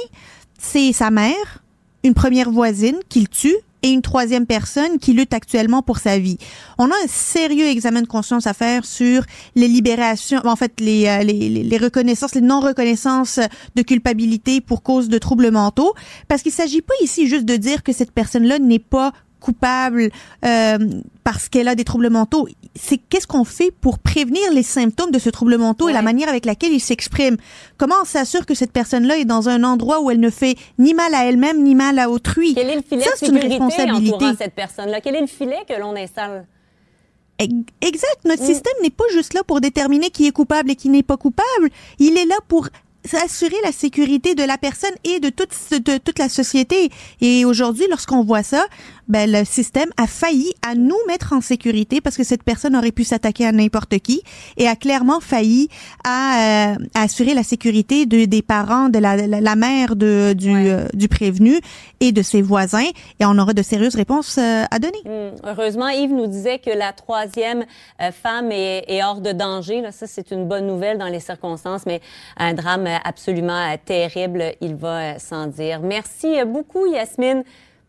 c'est sa mère, une première voisine qui le tue et une troisième personne qui lutte actuellement pour sa vie. On a un sérieux examen de conscience à faire sur les libérations, en fait, les, les, les reconnaissances, les non-reconnaissances de culpabilité pour cause de troubles mentaux, parce qu'il s'agit pas ici juste de dire que cette personne-là n'est pas coupable euh, parce qu'elle a des troubles mentaux. C'est qu'est-ce qu'on fait pour prévenir les symptômes de ce trouble mentaux ouais. et la manière avec laquelle il s'exprime. Comment on s'assure que cette personne-là est dans un endroit où elle ne fait ni mal à elle-même ni mal à autrui? Quel est le filet Ça, de sécurité entourant cette personne-là? Quel est le filet que l'on installe? Exact. Notre mm. système n'est pas juste là pour déterminer qui est coupable et qui n'est pas coupable. Il est là pour assurer la sécurité de la personne et de toute, de toute la société. Et aujourd'hui, lorsqu'on voit ça, ben, le système a failli à nous mettre en sécurité parce que cette personne aurait pu s'attaquer à n'importe qui et a clairement failli à, euh, à assurer la sécurité de, des parents, de la, la, la mère de, du, ouais. euh, du prévenu et de ses voisins. Et on aura de sérieuses réponses euh, à donner. Mmh. Heureusement, Yves nous disait que la troisième euh, femme est, est, hors de danger. Là, ça, c'est une bonne nouvelle dans les circonstances, mais un drame absolument terrible, il va sans dire. Merci beaucoup, Yasmine.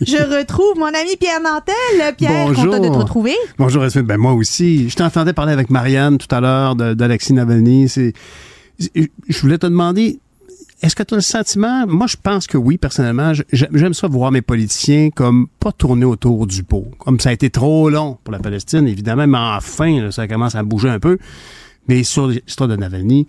Je retrouve mon ami Pierre Nantel. Pierre, Bonjour. content de te retrouver. Bonjour, Esmith. Ben, moi aussi. Je t'entendais parler avec Marianne tout à l'heure d'Alexis Navalny. Je voulais te demander, est-ce que tu as le sentiment, moi je pense que oui, personnellement, j'aime j'aime ça voir mes politiciens comme pas tourner autour du pot. Comme ça a été trop long pour la Palestine, évidemment, mais enfin, là, ça commence à bouger un peu. Mais sur l'histoire de Navalny,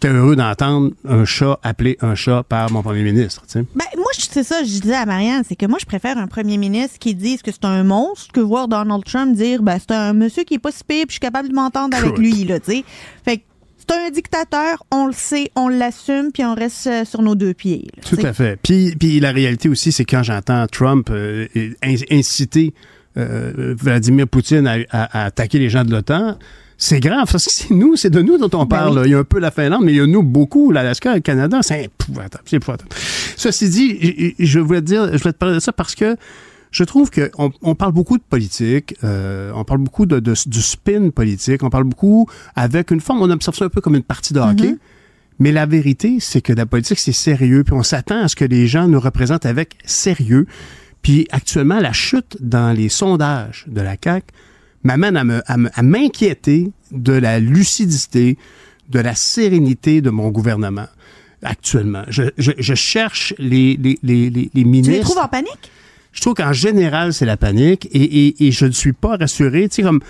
j'étais heureux d'entendre un chat appeler un chat par mon premier ministre. tu sais. Ben, moi, c'est ça, je disais à Marianne, c'est que moi, je préfère un premier ministre qui dise que c'est un monstre que voir Donald Trump dire, ben, c'est un monsieur qui est pas si pire, puis je suis capable de m'entendre avec lui, là, tu sais. Fait que c'est un dictateur, on le sait, on l'assume, puis on reste euh, sur nos deux pieds. là, Tout à fait. Puis, puis la réalité aussi, c'est quand j'entends Trump euh, in- inciter euh, Vladimir Poutine à, à- à attaquer les gens de l'OTAN, c'est grave. Parce que c'est nous, c'est de nous dont on parle. oui. là. Il y a un peu la Finlande, mais il y a nous beaucoup, l'Alaska, le Canada. C'est épouvantable. C'est épouvantable. Ceci dit, je voulais te dire, je voulais te parler de ça parce que je trouve qu'on on parle beaucoup de politique, euh, on parle beaucoup de, de- du spin politique, on parle beaucoup avec une forme, on observe ça un peu comme une partie de hockey. Mais la vérité, c'est que la politique, c'est sérieux, puis on s'attend à ce que les gens nous représentent avec sérieux. Puis actuellement, la chute dans les sondages de la CAQ m'amène à m'inquiéter de la lucidité, de la sérénité de mon gouvernement actuellement. Je, je- je cherche les, les, les, les, les Tu ministres. les trouves en panique? Je trouve qu'en général, c'est la panique et, et, et je ne suis pas rassuré. Tu sais, comme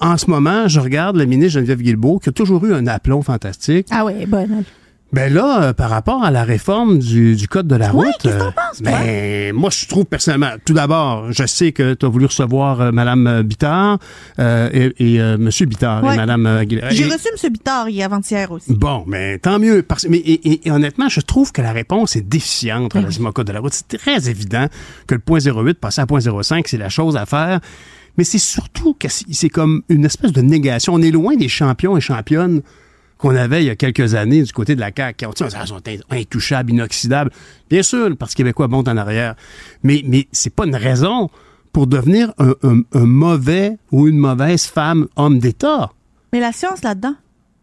en ce moment, je regarde la ministre Geneviève Guilbeault qui a toujours eu un aplomb fantastique. Ah ouais, bonne. Ben là, euh, par rapport à la réforme du, du code de la route, qu'est-ce que t'en euh, penses, toi? ben, moi, je trouve personnellement, tout d'abord, je sais que tu as voulu recevoir euh, Mme Bittard euh, et, et euh, M. Bittard Ouais. et Mme Aguilera. J'ai Et- reçu M. Bittard hier avant-hier aussi. Bon, mais tant mieux. Parce, mais, et, et- et honnêtement, je trouve que la réponse est déficiente relativement au code de la route. C'est très évident que le point 08 passer à point 05, c'est la chose à faire. Mais c'est surtout que c'est c'est comme une espèce de négation. On est loin des champions et championnes qu'on avait il y a quelques années du côté de la CAQ. Ils sont intouchables, inoxydables. Bien sûr, le Parti québécois monte en arrière. Mais, mais c'est pas une raison pour devenir un, un- un mauvais ou une mauvaise femme homme d'État. Mais la science là-dedans?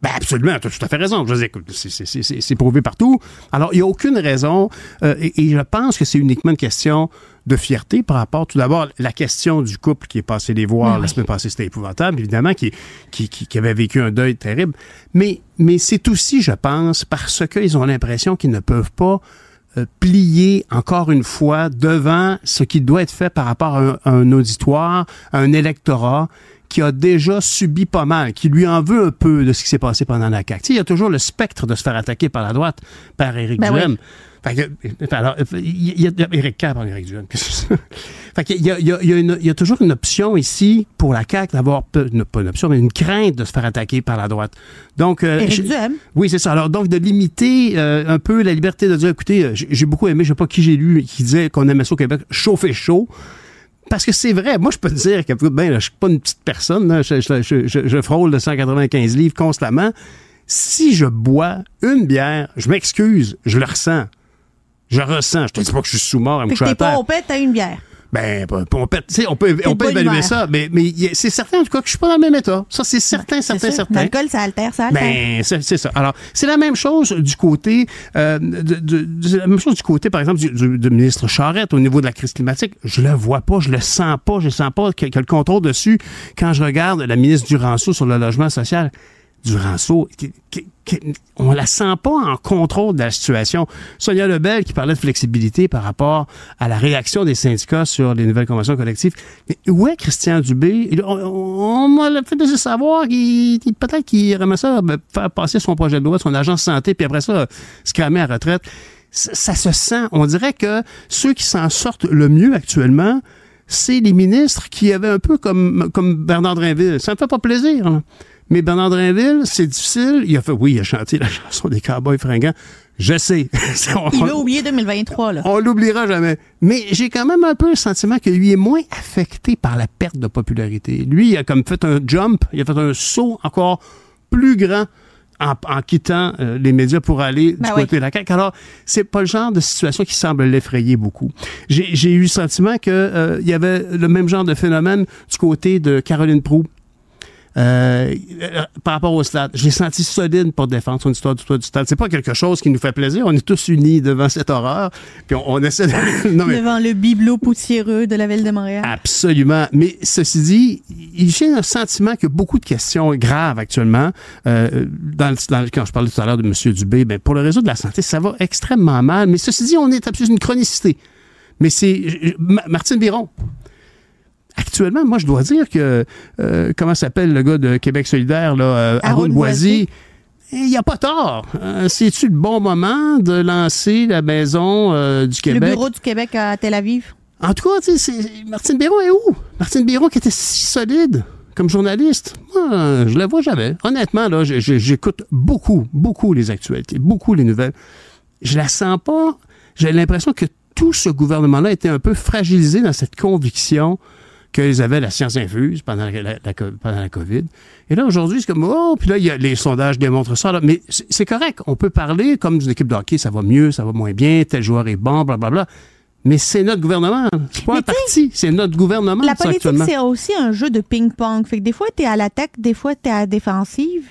Ben absolument, tu as tout à fait raison. Je veux dire, écoute, c'est- c'est- c'est c'est- c'est prouvé partout. Alors, il n'y a aucune raison, euh, et, et je pense que c'est uniquement une question de fierté par rapport, tout d'abord, la question du couple qui est passé les voir la semaine passée, c'était épouvantable, évidemment, qui, qui, qui, qui avait vécu un deuil terrible. Mais, mais c'est aussi, je pense, parce qu'ils ont l'impression qu'ils ne peuvent pas euh, plier encore une fois devant ce qui doit être fait par rapport à un, à un auditoire, à un électorat qui a déjà subi pas mal, qui lui en veut un peu de ce qui s'est passé pendant la CAQ. Tu sais, il y a toujours le spectre de se faire attaquer par la droite, par Éric Ben Duhem. oui. Fait que, alors, il y a, il y a Duhem. que ça? Fait y a, il y, a, il y, a une- il y a toujours une option ici pour la CAQ d'avoir, pas une option, mais une crainte de se faire attaquer par la droite. Donc, euh, Éric je- Duhem. oui, c'est ça. Alors, donc, de limiter euh, un peu la liberté de dire, écoutez, euh, j'ai beaucoup aimé, je sais pas qui j'ai lu, qui disait qu'on aimait ça au Québec, chauffer chaud. Parce que c'est vrai, moi je peux te dire que ben, là, je suis pas une petite personne, là, je, je- je- je- je frôle de 195 livres constamment. Si je bois une bière, je m'excuse, je le ressens. Je ressens. Je te dis pas que je suis sous-mort à me coucher à t'es pas terre. t'as une bière. Ben, on peut, tu sais, on peut, on peut évaluer ça, mais, mais c'est certain en tout cas que je suis pas dans le même état. Ça, c'est certain, certain, certain. L'alcool, ça altère, ça altère. Ben, c'est c'est ça. Alors, c'est la même chose du côté, euh, de, de- de- la même chose du côté, par exemple, du, du- du ministre Charette au niveau de la crise climatique. Je le vois pas, je le sens pas, je sens pas qu'il y a le contrôle dessus quand je regarde la ministre Duranceau sur le logement social. Duranceau, qui- qui- qui- on la sent pas en contrôle de la situation. Sonia Lebel qui parlait de flexibilité par rapport à la réaction des syndicats sur les nouvelles conventions collectives. Mais où est Christian Dubé? On, m'a fait laisser savoir qu'il peut-être qu'il aimerait ça ben, faire passer son projet de loi, son agence santé, puis après ça, se calmer à retraite. Ça, se sent. On dirait que ceux qui s'en sortent le mieux actuellement, c'est les ministres qui avaient un peu comme, comme Bernard Drinville. Ça me fait pas plaisir. là. Mais Bernard Drinville, c'est difficile. Il a fait, oui, il a chanté la chanson des Cowboys fringants. Je sais. On- Il veut oublier 2023, là. on l'oubliera jamais. Mais j'ai quand même un peu le sentiment que lui est moins affecté par la perte de popularité. Lui, il a comme fait un jump, il a fait un saut encore plus grand en, en quittant euh, les médias pour aller Ben du oui. côté de la CAQ. Alors, c'est pas le genre de situation qui semble l'effrayer beaucoup. J'ai eu le sentiment que euh, y avait le même genre de phénomène du côté de Caroline Proux. Euh, euh, par rapport au stade, je l'ai senti solide pour défendre son histoire du toit du stade. C'est pas quelque chose qui nous fait plaisir. On est tous unis devant cette horreur. Puis on, on essaie de... non, mais- Devant le bibelot poussiéreux de la ville de Montréal. Absolument. Mais ceci dit, j'ai un sentiment a beaucoup de questions graves actuellement. Euh, dans, le- dans le- quand je parlais tout à l'heure de M. Dubé, ben, pour le réseau de la santé, ça va extrêmement mal. Mais ceci dit, on est absolument une chronicité. Mais c'est Martine Biron. Actuellement, moi, je dois dire que, euh, comment s'appelle le gars de Québec solidaire, là, euh, Harold Boisy, il n'y a pas tort. Euh, C'est-tu le bon moment de lancer la maison euh, du Le Québec? bureau du Québec à Tel Aviv. En tout cas, tu sais, c'est- Martine Biron est où? Martine Biron qui était si solide comme journaliste. Moi, je la vois jamais. Honnêtement, là, j'écoute beaucoup, beaucoup les actualités, beaucoup les nouvelles. Je la sens pas. J'ai l'impression que tout ce gouvernement-là était un peu fragilisé dans cette conviction qu'ils avaient la science infuse pendant la, la- la co- pendant la COVID. Et là, aujourd'hui, c'est comme, oh, puis là, il y a, les sondages démontrent ça. là. Mais c'est correct. On peut parler comme d'une équipe de hockey, ça va mieux, ça va moins bien, tel joueur est bon, blablabla. Mais c'est notre gouvernement. C'est pas un parti, c'est notre gouvernement, La politique, c'est aussi un jeu de ping-pong. Fait que des fois, t'es à l'attaque, des fois, t'es à la défensive.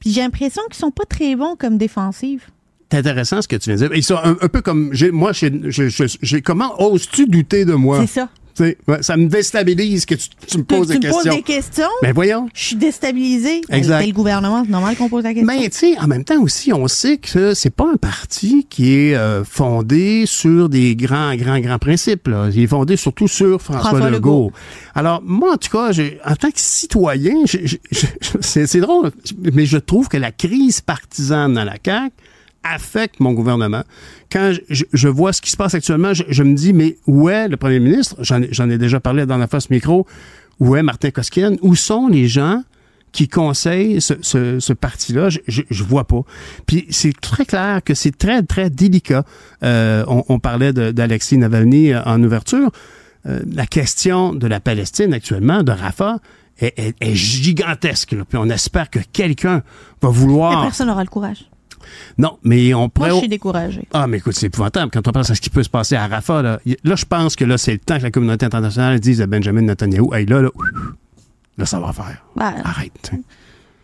Puis j'ai l'impression qu'ils sont pas très bons comme défensive. C'est intéressant ce que tu viens de dire. Ils sont un, un peu comme, moi, j'ai- comment oses-tu douter de moi? C'est ça. Tu ça me déstabilise que tu, tu me Tu, poses tu des me poses questions. des questions, Ben voyons. je suis déstabilisée. Ben, Exact. T'es le gouvernement, c'est normal qu'on pose la question. Mais tu sais, en même temps aussi, on sait que c'est pas un parti qui est euh, fondé sur des grands, grands, grands principes. Là. Il est fondé surtout sur François, François Legault. Legault. Alors, moi, en tout cas, j'ai- en tant que citoyen, j'ai- j'ai- j'ai- c'est c'est drôle, mais je trouve que la crise partisane dans la CAQ affecte mon gouvernement. Quand je, vois ce qui se passe actuellement, je, me dis, mais où est le premier ministre? J'en ai- déjà parlé dans la face micro. Où est Martin Koskinen? Où sont les gens qui conseillent ce, ce- parti-là? Je, je, je vois pas. Puis c'est très clair que c'est très, très délicat. Euh, on, parlait d'Alexis Navalny euh, en ouverture. Euh, la question de la Palestine actuellement, de Rafah, est, gigantesque. Puis on espère que quelqu'un va vouloir... personne n'aura le courage. Non, mais on Moi, je suis découragée. Ah, mais écoute, c'est épouvantable. Quand on pense à ce qui peut se passer à Rafah, là, là je pense que là, c'est le temps que la communauté internationale dise à Benjamin Netanyahu, hey, là, là, là, ça va faire. Ben, Arrête.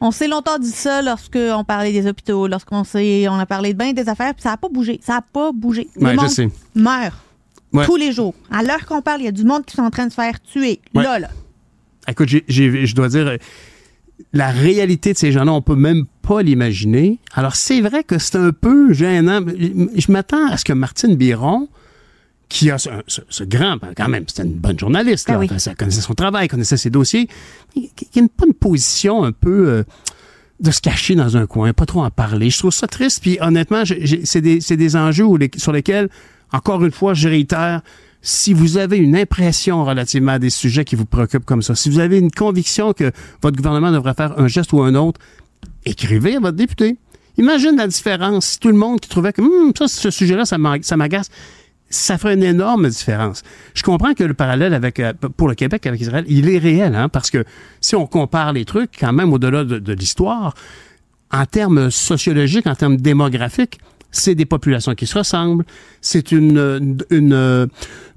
on s'est longtemps dit ça lorsqu'on parlait des hôpitaux, lorsqu'on s'est, on a parlé de bien des affaires, puis ça n'a pas bougé. Ça n'a pas bougé. Le Ouais, je sais. meurt Ouais. tous les jours. À l'heure qu'on parle, il y a du monde qui sont en train de se faire tuer. Ouais. Là, là. Écoute, j'ai- je dois dire, la réalité de ces gens-là, on peut même pas l'imaginer. Alors, c'est vrai que c'est un peu gênant. Je m'attends à ce que Martine Biron, qui a ce, ce- ce grand, ben, quand même, c'était une bonne journaliste, Ah là, oui. Enfin, elle connaissait son travail, connaissait ses dossiers, qui n'a pas une position un peu euh, de se cacher dans un coin, pas trop en parler. Je trouve ça triste, puis honnêtement, c'est des, des enjeux où les- sur lesquels, encore une fois, je réitère, si vous avez une impression relativement à des sujets qui vous préoccupent comme ça, si vous avez une conviction que votre gouvernement devrait faire un geste ou un autre, écrivez à votre député. Imagine la différence. Si tout le monde qui trouvait que Hum, ça, ce sujet-là, ça m'a- ça m'agace, ça ferait une énorme différence. Je comprends que le parallèle avec euh, pour le Québec avec Israël, il est réel, hein, parce que si on compare les trucs, quand même au-delà de, de l'histoire, en termes sociologiques, en termes démographiques, c'est des populations qui se ressemblent, c'est une, une,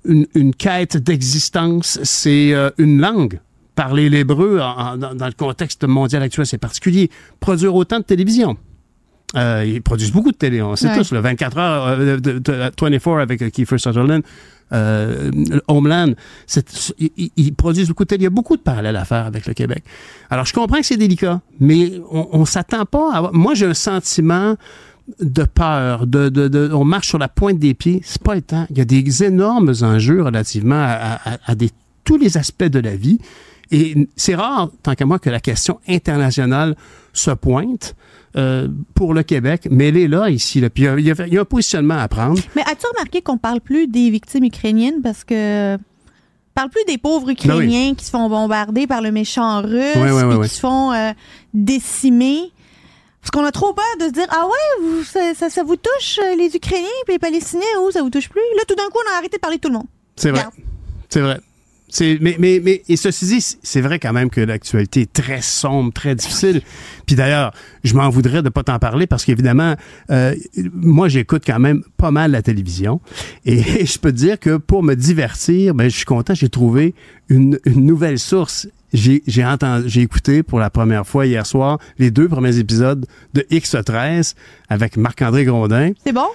une, une quête d'existence, c'est euh, une langue. Parler l'hébreu dans, dans le contexte mondial actuel, c'est particulier. Produire autant de télévision. Euh, ils produisent beaucoup de télé. On sait Ouais. tous, le 24 heures, euh, de- de- 24 avec euh, Kiefer Sutherland, euh, Homeland. Ils, ils- ils produisent beaucoup de télé. Il y a beaucoup de parallèles à faire avec le Québec. Alors, je comprends que c'est délicat, mais on, on s'attend pas à avoir... Moi, j'ai un sentiment de peur, de, de, de- on marche sur la pointe des pieds. C'est pas le temps. Il y a des énormes enjeux relativement à, à- à des, tous les aspects de la vie. Et c'est rare, tant qu'à moi, que la question internationale se pointe euh, pour le Québec, mais elle est là, ici. Là. Puis il y, a, il y un positionnement à prendre. Mais as-tu remarqué qu'on parle plus des victimes ukrainiennes? Parce que. On parle plus des pauvres Ukrainiens qui se font bombarder par le méchant russe puis ouais. qui se font euh, décimer. Parce qu'on a trop peur de se dire Ah ouais, vous- ça, ça, ça vous touche, euh, les Ukrainiens puis les Palestiniens, ou ça vous touche plus? Là, tout d'un coup, on a arrêté de parler de tout le monde. C'est vrai. C'est vrai. Mais, mais, mais, et ceci dit, c'est- vrai quand même que l'actualité est très sombre, très difficile. Puis d'ailleurs, je m'en voudrais de pas t'en parler parce qu'évidemment, euh, moi, j'écoute quand même pas mal la télévision. Et je peux te dire que pour me divertir, ben, je suis content, j'ai trouvé une, une nouvelle source. J'ai, j'ai entendu, j'ai écouté pour la première fois hier soir les deux premiers épisodes de X13 avec Marc-André Grondin. C'est bon?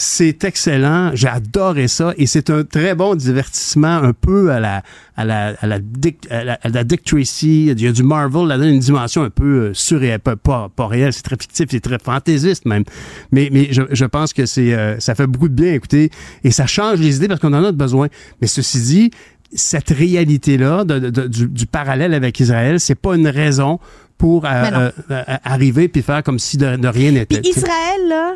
C'est excellent, j'ai adoré ça et c'est un très bon divertissement un peu à la à la à la Dick, à la, à la Dick Tracy, il y a du Marvel là-dedans, une dimension un peu euh, surréelle, pas, pas, pas réelle, c'est très fictif, c'est très fantaisiste même. Mais mais je, je pense que c'est euh, ça fait beaucoup de bien écouter et ça change les idées parce qu'on en a besoin. Mais ceci dit, cette réalité-là de, de- du, du parallèle avec Israël, c'est pas une raison pour euh, euh, euh, arriver puis faire comme si de, de rien n'était. Puis Israël, là,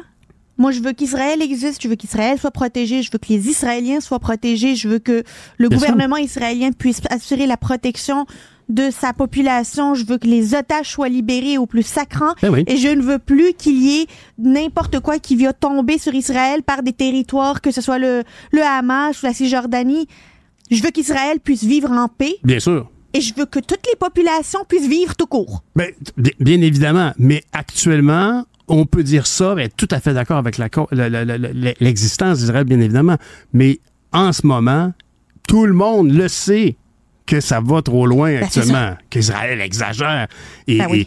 moi, je veux qu'Israël existe, je veux qu'Israël soit protégé, je veux que les Israéliens soient protégés, je veux que le Bien sûr. gouvernement israélien puisse assurer la protection de sa population, je veux que les otages soient libérés au plus sacrant, Ben oui. et je ne veux plus qu'il y ait n'importe quoi qui vient tomber sur Israël par des territoires, que ce soit le, le Hamas ou la Cisjordanie. Je veux qu'Israël puisse vivre en paix, Bien sûr. et je veux que toutes les populations puissent vivre tout court. Bien, évidemment, mais actuellement, on peut dire ça, être tout à fait d'accord avec l'existence d'Israël, bien évidemment. Mais en ce moment, tout le monde le sait que ça va trop loin Ben, actuellement, qu'Israël exagère. Et, Ben oui.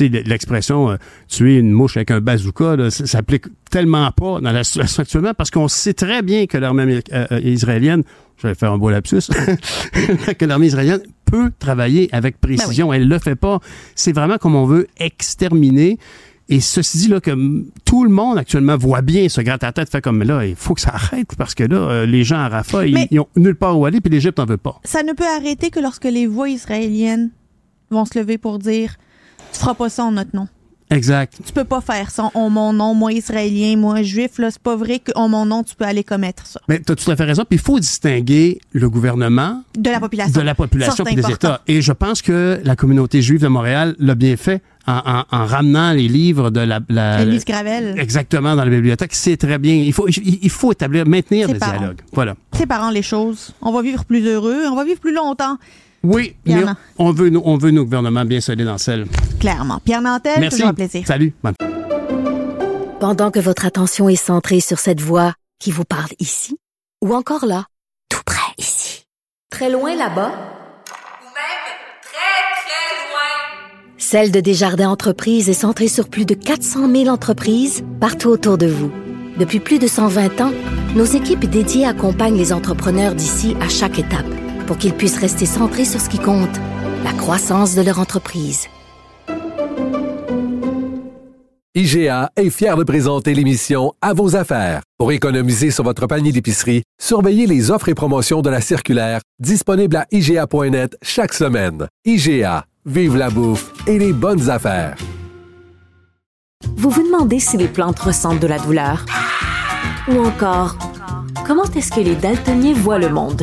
et l'expression euh, tuer une mouche avec un bazooka, là, ça s'applique tellement pas dans la situation actuellement parce qu'on sait très bien que l'armée euh, euh, israélienne, je vais faire un beau lapsus, que l'armée israélienne peut travailler avec précision. Elle le fait pas. C'est vraiment comme on veut exterminer. Et ceci dit, là, que tout le monde actuellement voit bien ce gratte à tête fait comme là, il faut que ça arrête parce que là, euh, les gens à Rafah, ils, Mais- ils ont nulle part où aller, puis l'Égypte n'en veut pas. ça ne peut arrêter que lorsque les voix israéliennes vont se lever pour dire tu feras pas ça en notre nom. Exact. Tu peux pas faire ça en mon nom, moi israélien, moi juif, là, c'est pas vrai qu'en mon nom tu peux aller commettre ça. Mais tu as tout à fait raison. Puis il faut distinguer le gouvernement De la population. de la population et des. États. Et je pense que la communauté juive de Montréal l'a bien fait en, en- en ramenant les livres de la... la- Élise Gravel. Exactement, dans la bibliothèque. C'est très bien. Il faut, il, il faut établir, maintenir le dialogue. Voilà. Séparant les choses. On va vivre plus heureux, on va vivre plus longtemps, Oui, mais on veut, nos- on veut nos gouvernements bien solides dans celle. clairement. Pierre Nantel, Merci. toujours un plaisir. Salut. Pendant que votre attention est centrée sur cette voix qui vous parle ici, ou encore là, tout près ici, très loin là-bas, Celle de Desjardins Entreprises est centrée sur plus de 400 000 entreprises partout autour de vous. Depuis plus de 120 ans, nos équipes dédiées accompagnent les entrepreneurs d'ici à chaque étape pour qu'ils puissent rester centrés sur ce qui compte, la croissance de leur entreprise. IGA est fier de présenter l'émission À vos affaires. Pour économiser sur votre panier d'épicerie, surveillez les offres et promotions de la circulaire disponible à IGA.net chaque semaine. IGA, vive la bouffe et les bonnes affaires. Vous vous demandez si les plantes ressentent de la douleur? Ou encore, comment est-ce que les daltoniens voient le monde?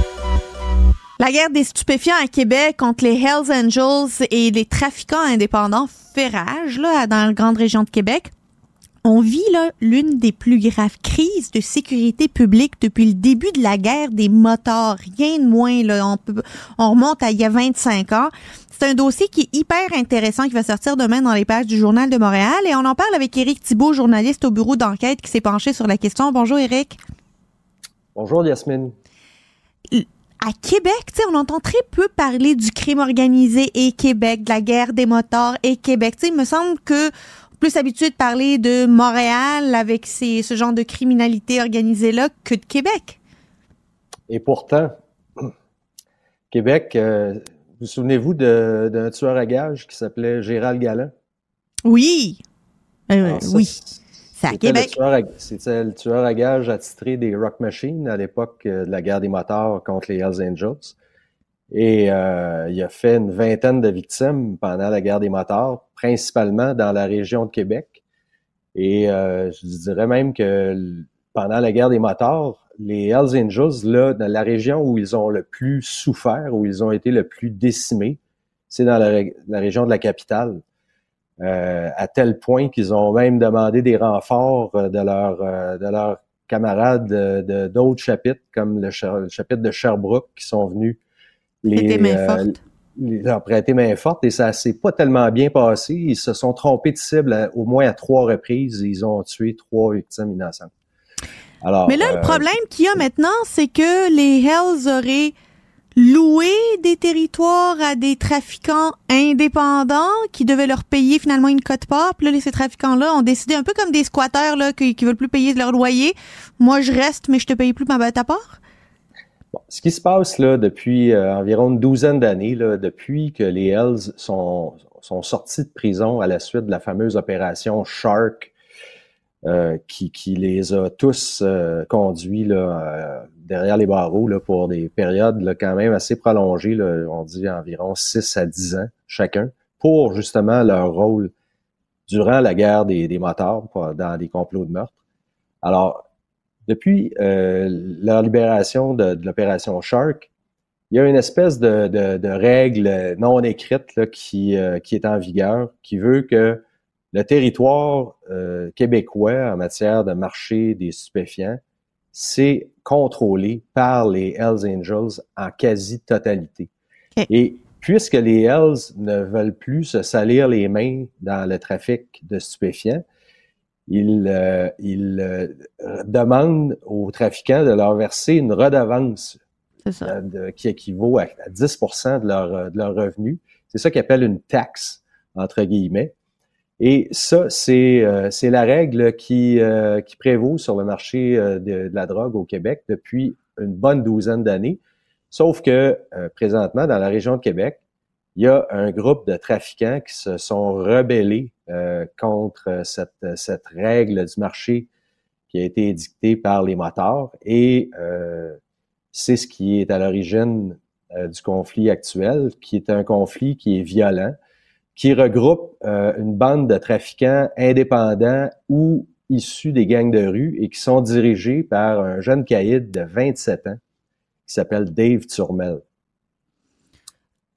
La guerre des stupéfiants à Québec contre les Hells Angels et les trafiquants indépendants fait rage là, dans la grande région de Québec. on vit là l'une des plus graves crises de sécurité publique depuis le début de la guerre des motards. Rien de moins là, on, peut, on remonte à il y a 25 ans. C'est un dossier qui est hyper intéressant qui va sortir demain dans les pages du Journal de Montréal et on en parle avec Éric Thibault, journaliste au bureau d'enquête qui s'est penché sur la question. Bonjour Éric. Bonjour Yasmine. À Québec, on entend très peu parler du crime organisé et Québec, de la guerre des motards et Québec. sais, il me semble que plus habitué de parler de Montréal avec ces, ce genre de criminalité organisée-là que de Québec. Et pourtant, Québec, euh, vous souvenez-vous d'un tueur à gages qui s'appelait Gérald Galland? Oui. Euh, oui. C'est à Québec. C'était le tueur à gages attitré des Rock Machines à l'époque euh, de la guerre des motards contre les Hells Angels. Et euh, il a fait une vingtaine de victimes pendant la guerre des motards, principalement dans la région de Québec. Et euh, je dirais même que pendant la guerre des motards, les Hells Angels, là, dans la région où ils ont le plus souffert, où ils ont été le plus décimés, c'est dans la, région de la capitale. Euh, à tel point qu'ils ont même demandé des renforts de leurs de leurs camarades de d'autres chapitres, comme le, le, chapitre de Sherbrooke, qui sont venus les, mains euh, fortes. leur prêter main forte et ça s'est pas tellement bien passé. Ils se sont trompés de cible au moins à trois reprises et ils ont tué trois victimes innocentes. Alors, Mais là, le euh, problème qu'il y a maintenant, c'est que les Hells auraient loué des territoires à des trafiquants indépendants qui devaient leur payer finalement une cote part. Puis là, ces trafiquants-là ont décidé, un peu comme des squatteurs là, qui, veulent plus payer leur loyer. Moi, je reste, mais je te paye plus ma à part ce qui se passe là depuis euh, environ une douzaine d'années, depuis que les Hells sont sortis de prison à la suite de la fameuse opération Shark, euh, qui, qui, les a tous euh, conduits là, derrière les barreaux là, pour des périodes là, quand même assez prolongées, là, on dit environ 6 à 10 ans chacun, pour justement leur rôle durant la guerre des, des motards dans des complots de meurtre. Alors, depuis euh, la libération de, l'opération Shark, il y a une espèce de, règle non écrite qui, euh, qui est en vigueur, qui veut que le territoire euh, québécois en matière de marché des stupéfiants, c'est contrôlé par les Hells Angels en quasi-totalité. Et puisque les Hells ne veulent plus se salir les mains dans le trafic de stupéfiants, il, euh, il euh, demande aux trafiquants de leur verser une redevance euh, qui équivaut à, 10% de leur, de leur revenu. C'est ça qu'ils appellent une taxe, entre guillemets. Et ça, c'est c'est la règle qui, qui prévaut sur le marché de, de, la drogue au Québec depuis une bonne douzaine d'années. Sauf que présentement, dans la région de Québec, il y a un groupe de trafiquants qui se sont rebellés euh, contre cette, cette, règle du marché qui a été dictée par les motards et euh, c'est ce qui est à l'origine euh, du conflit actuel, qui est un conflit qui est violent, qui regroupe une bande de trafiquants indépendants ou issus des gangs de rue et qui sont dirigés par un jeune caïd de 27 ans qui s'appelle Dave Turmel.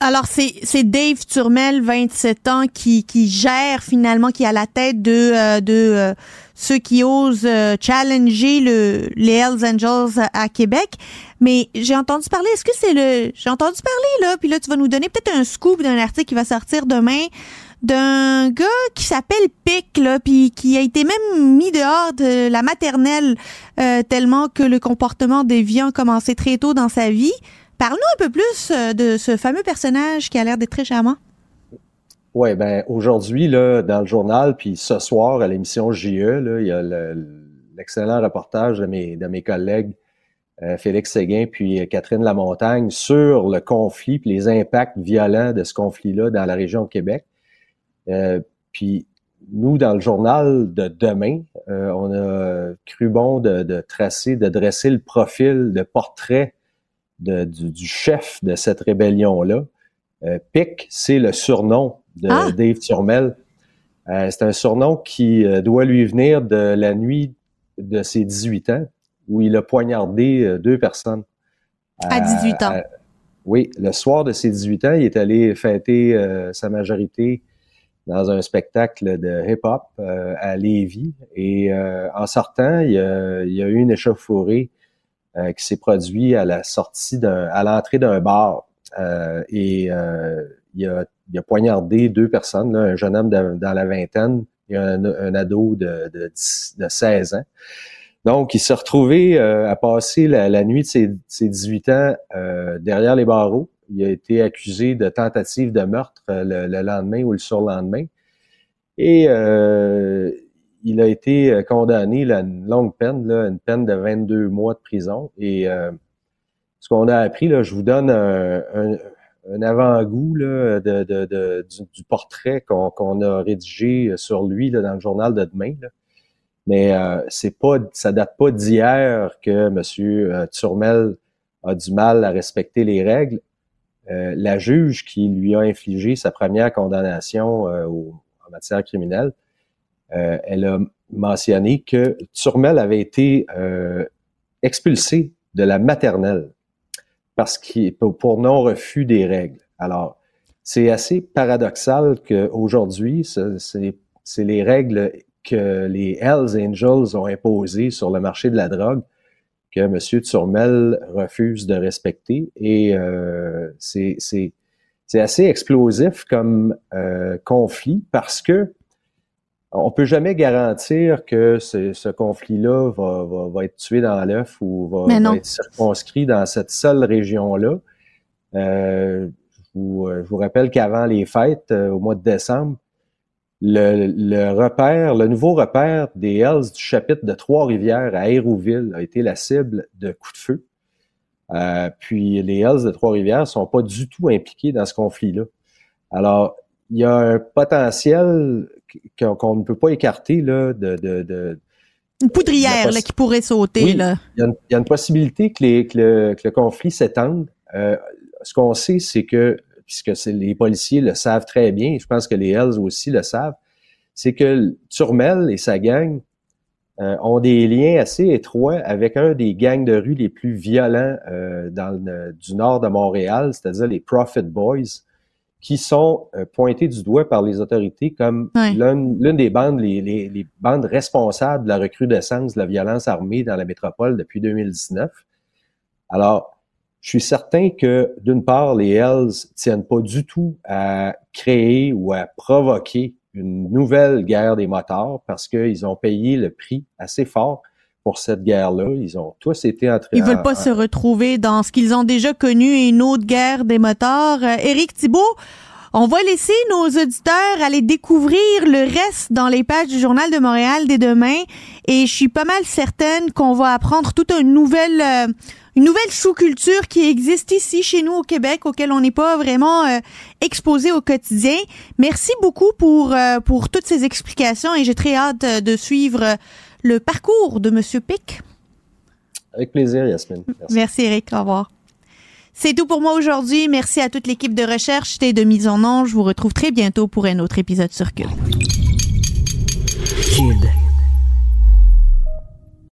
Alors, c'est Dave Turmel, 27 ans, qui, qui gère finalement, qui est à la tête de, euh, de euh, ceux qui osent euh, challenger le, les Hells Angels à, Québec. Mais j'ai entendu parler, est-ce que c'est le... J'ai entendu parler, là, puis là, tu vas nous donner peut-être un scoop d'un article qui va sortir demain d'un gars qui s'appelle Pic, là, puis qui a été même mis dehors de la maternelle tellement que le comportement déviant a commencé très tôt dans sa vie. Parle-nous un peu plus euh, de ce fameux personnage qui a l'air d'être très charmant. Oui, ben aujourd'hui, là, dans le journal, puis ce soir à l'émission JE, il y a l'excellent reportage de mes, de mes collègues euh, Félix Séguin puis Catherine Lamontagne sur le conflit puis les impacts violents de ce conflit-là dans la région de Québec. Euh, puis nous, dans le journal de demain, on a cru bon de, tracer, de dresser le profil, le portrait du, chef de cette rébellion-là. Euh, Pic, c'est le surnom de ah! Dave Turmel. Euh, c'est un surnom qui euh, doit lui venir de la nuit de ses 18 ans, où il a poignardé deux personnes. À 18 ans. oui, le soir de ses 18 ans, il est allé fêter sa majorité dans un spectacle de hip-hop à Lévis. Et en sortant, il y, a, il y, a, eu une échauffourée qui s'est produite à la sortie d'un, à l'entrée d'un bar. et il a, il, a, poignardé deux personnes, là, un jeune homme dans la vingtaine et un, un ado de, de, de 16 ans. Donc, il s'est retrouvé euh, à passer la, nuit de ses, ses 18 ans euh, derrière les barreaux. Il a été accusé de tentative de meurtre euh, le, lendemain ou le surlendemain. Et il a été condamné à une longue peine, là, une peine de 22 mois de prison. Et ce qu'on a appris, là, je vous donne un, un, avant-goût de, de, de, du, portrait qu'on a rédigé sur lui là, dans le journal de demain. Là. Mais euh, c'est pas, ça date pas d'hier que M. Euh, Turmel a du mal à respecter les règles. Euh, la juge qui lui a infligé sa première condamnation en matière criminelle, elle a mentionné que Turmel avait été expulsé de la maternelle parce pour non-refus des règles. Alors, c'est assez paradoxal qu'aujourd'hui, c'est les règles que les Hells Angels ont imposé sur le marché de la drogue que M. Turmel refuse de respecter. Et euh, c'est assez explosif comme euh, conflit parce que on peut jamais garantir que ce, ce conflit-là va, va, va, être tué dans l'œuf ou va, être circonscrit dans cette seule région-là. Euh, je, vous, je, vous, rappelle qu'avant les fêtes, euh, au mois de décembre, le, repère, le nouveau repère des Hells du chapitre de Trois-Rivières à Hérouville a été la cible de coups de feu. Euh, puis les Hells de Trois-Rivières sont pas du tout impliqués dans ce conflit-là. Alors, il y a un potentiel qu'on ne peut pas écarter là, de, de, de une poudrière là, qui pourrait sauter. là. Il, y a une, possibilité que, les, que, le, que le, conflit s'étende. Euh, ce qu'on sait, c'est que puisque les policiers le savent très bien, je pense que les Hells aussi le savent, c'est que Turmel et sa gang euh, ont des liens assez étroits avec un des gangs de rue les plus violents euh, dans le, du nord de Montréal, c'est-à-dire les Profit Boys, qui sont euh, pointés du doigt par les autorités comme l'une des bandes, les, les, les, bandes responsables de la recrudescence de la violence armée dans la métropole depuis 2019. Alors, je suis certain que, d'une part, les Hells tiennent pas du tout à créer ou à provoquer une nouvelle guerre des motards parce qu'ils ont payé le prix assez fort pour cette guerre-là. Ils ont tous été entraînés. Ils veulent pas se retrouver dans ce qu'ils ont déjà connu, une autre guerre des motards. Euh, Éric Thibault, on va laisser nos auditeurs aller découvrir le reste dans les pages du Journal de Montréal dès demain. Et je suis pas mal certaine qu'on va apprendre toute une nouvelle, euh, une nouvelle sous-culture qui existe ici chez nous au Québec, auquel on n'est pas vraiment euh, exposé au quotidien. Merci beaucoup pour euh, pour toutes ces explications et j'ai très hâte de suivre le parcours de Monsieur Pic. Avec plaisir, Yasmine. Merci. Merci, Eric. Au revoir. C'est tout pour moi aujourd'hui. Merci à toute l'équipe de recherche et de mise en onde. Je vous retrouve très bientôt pour un autre épisode sur Cube. Cube.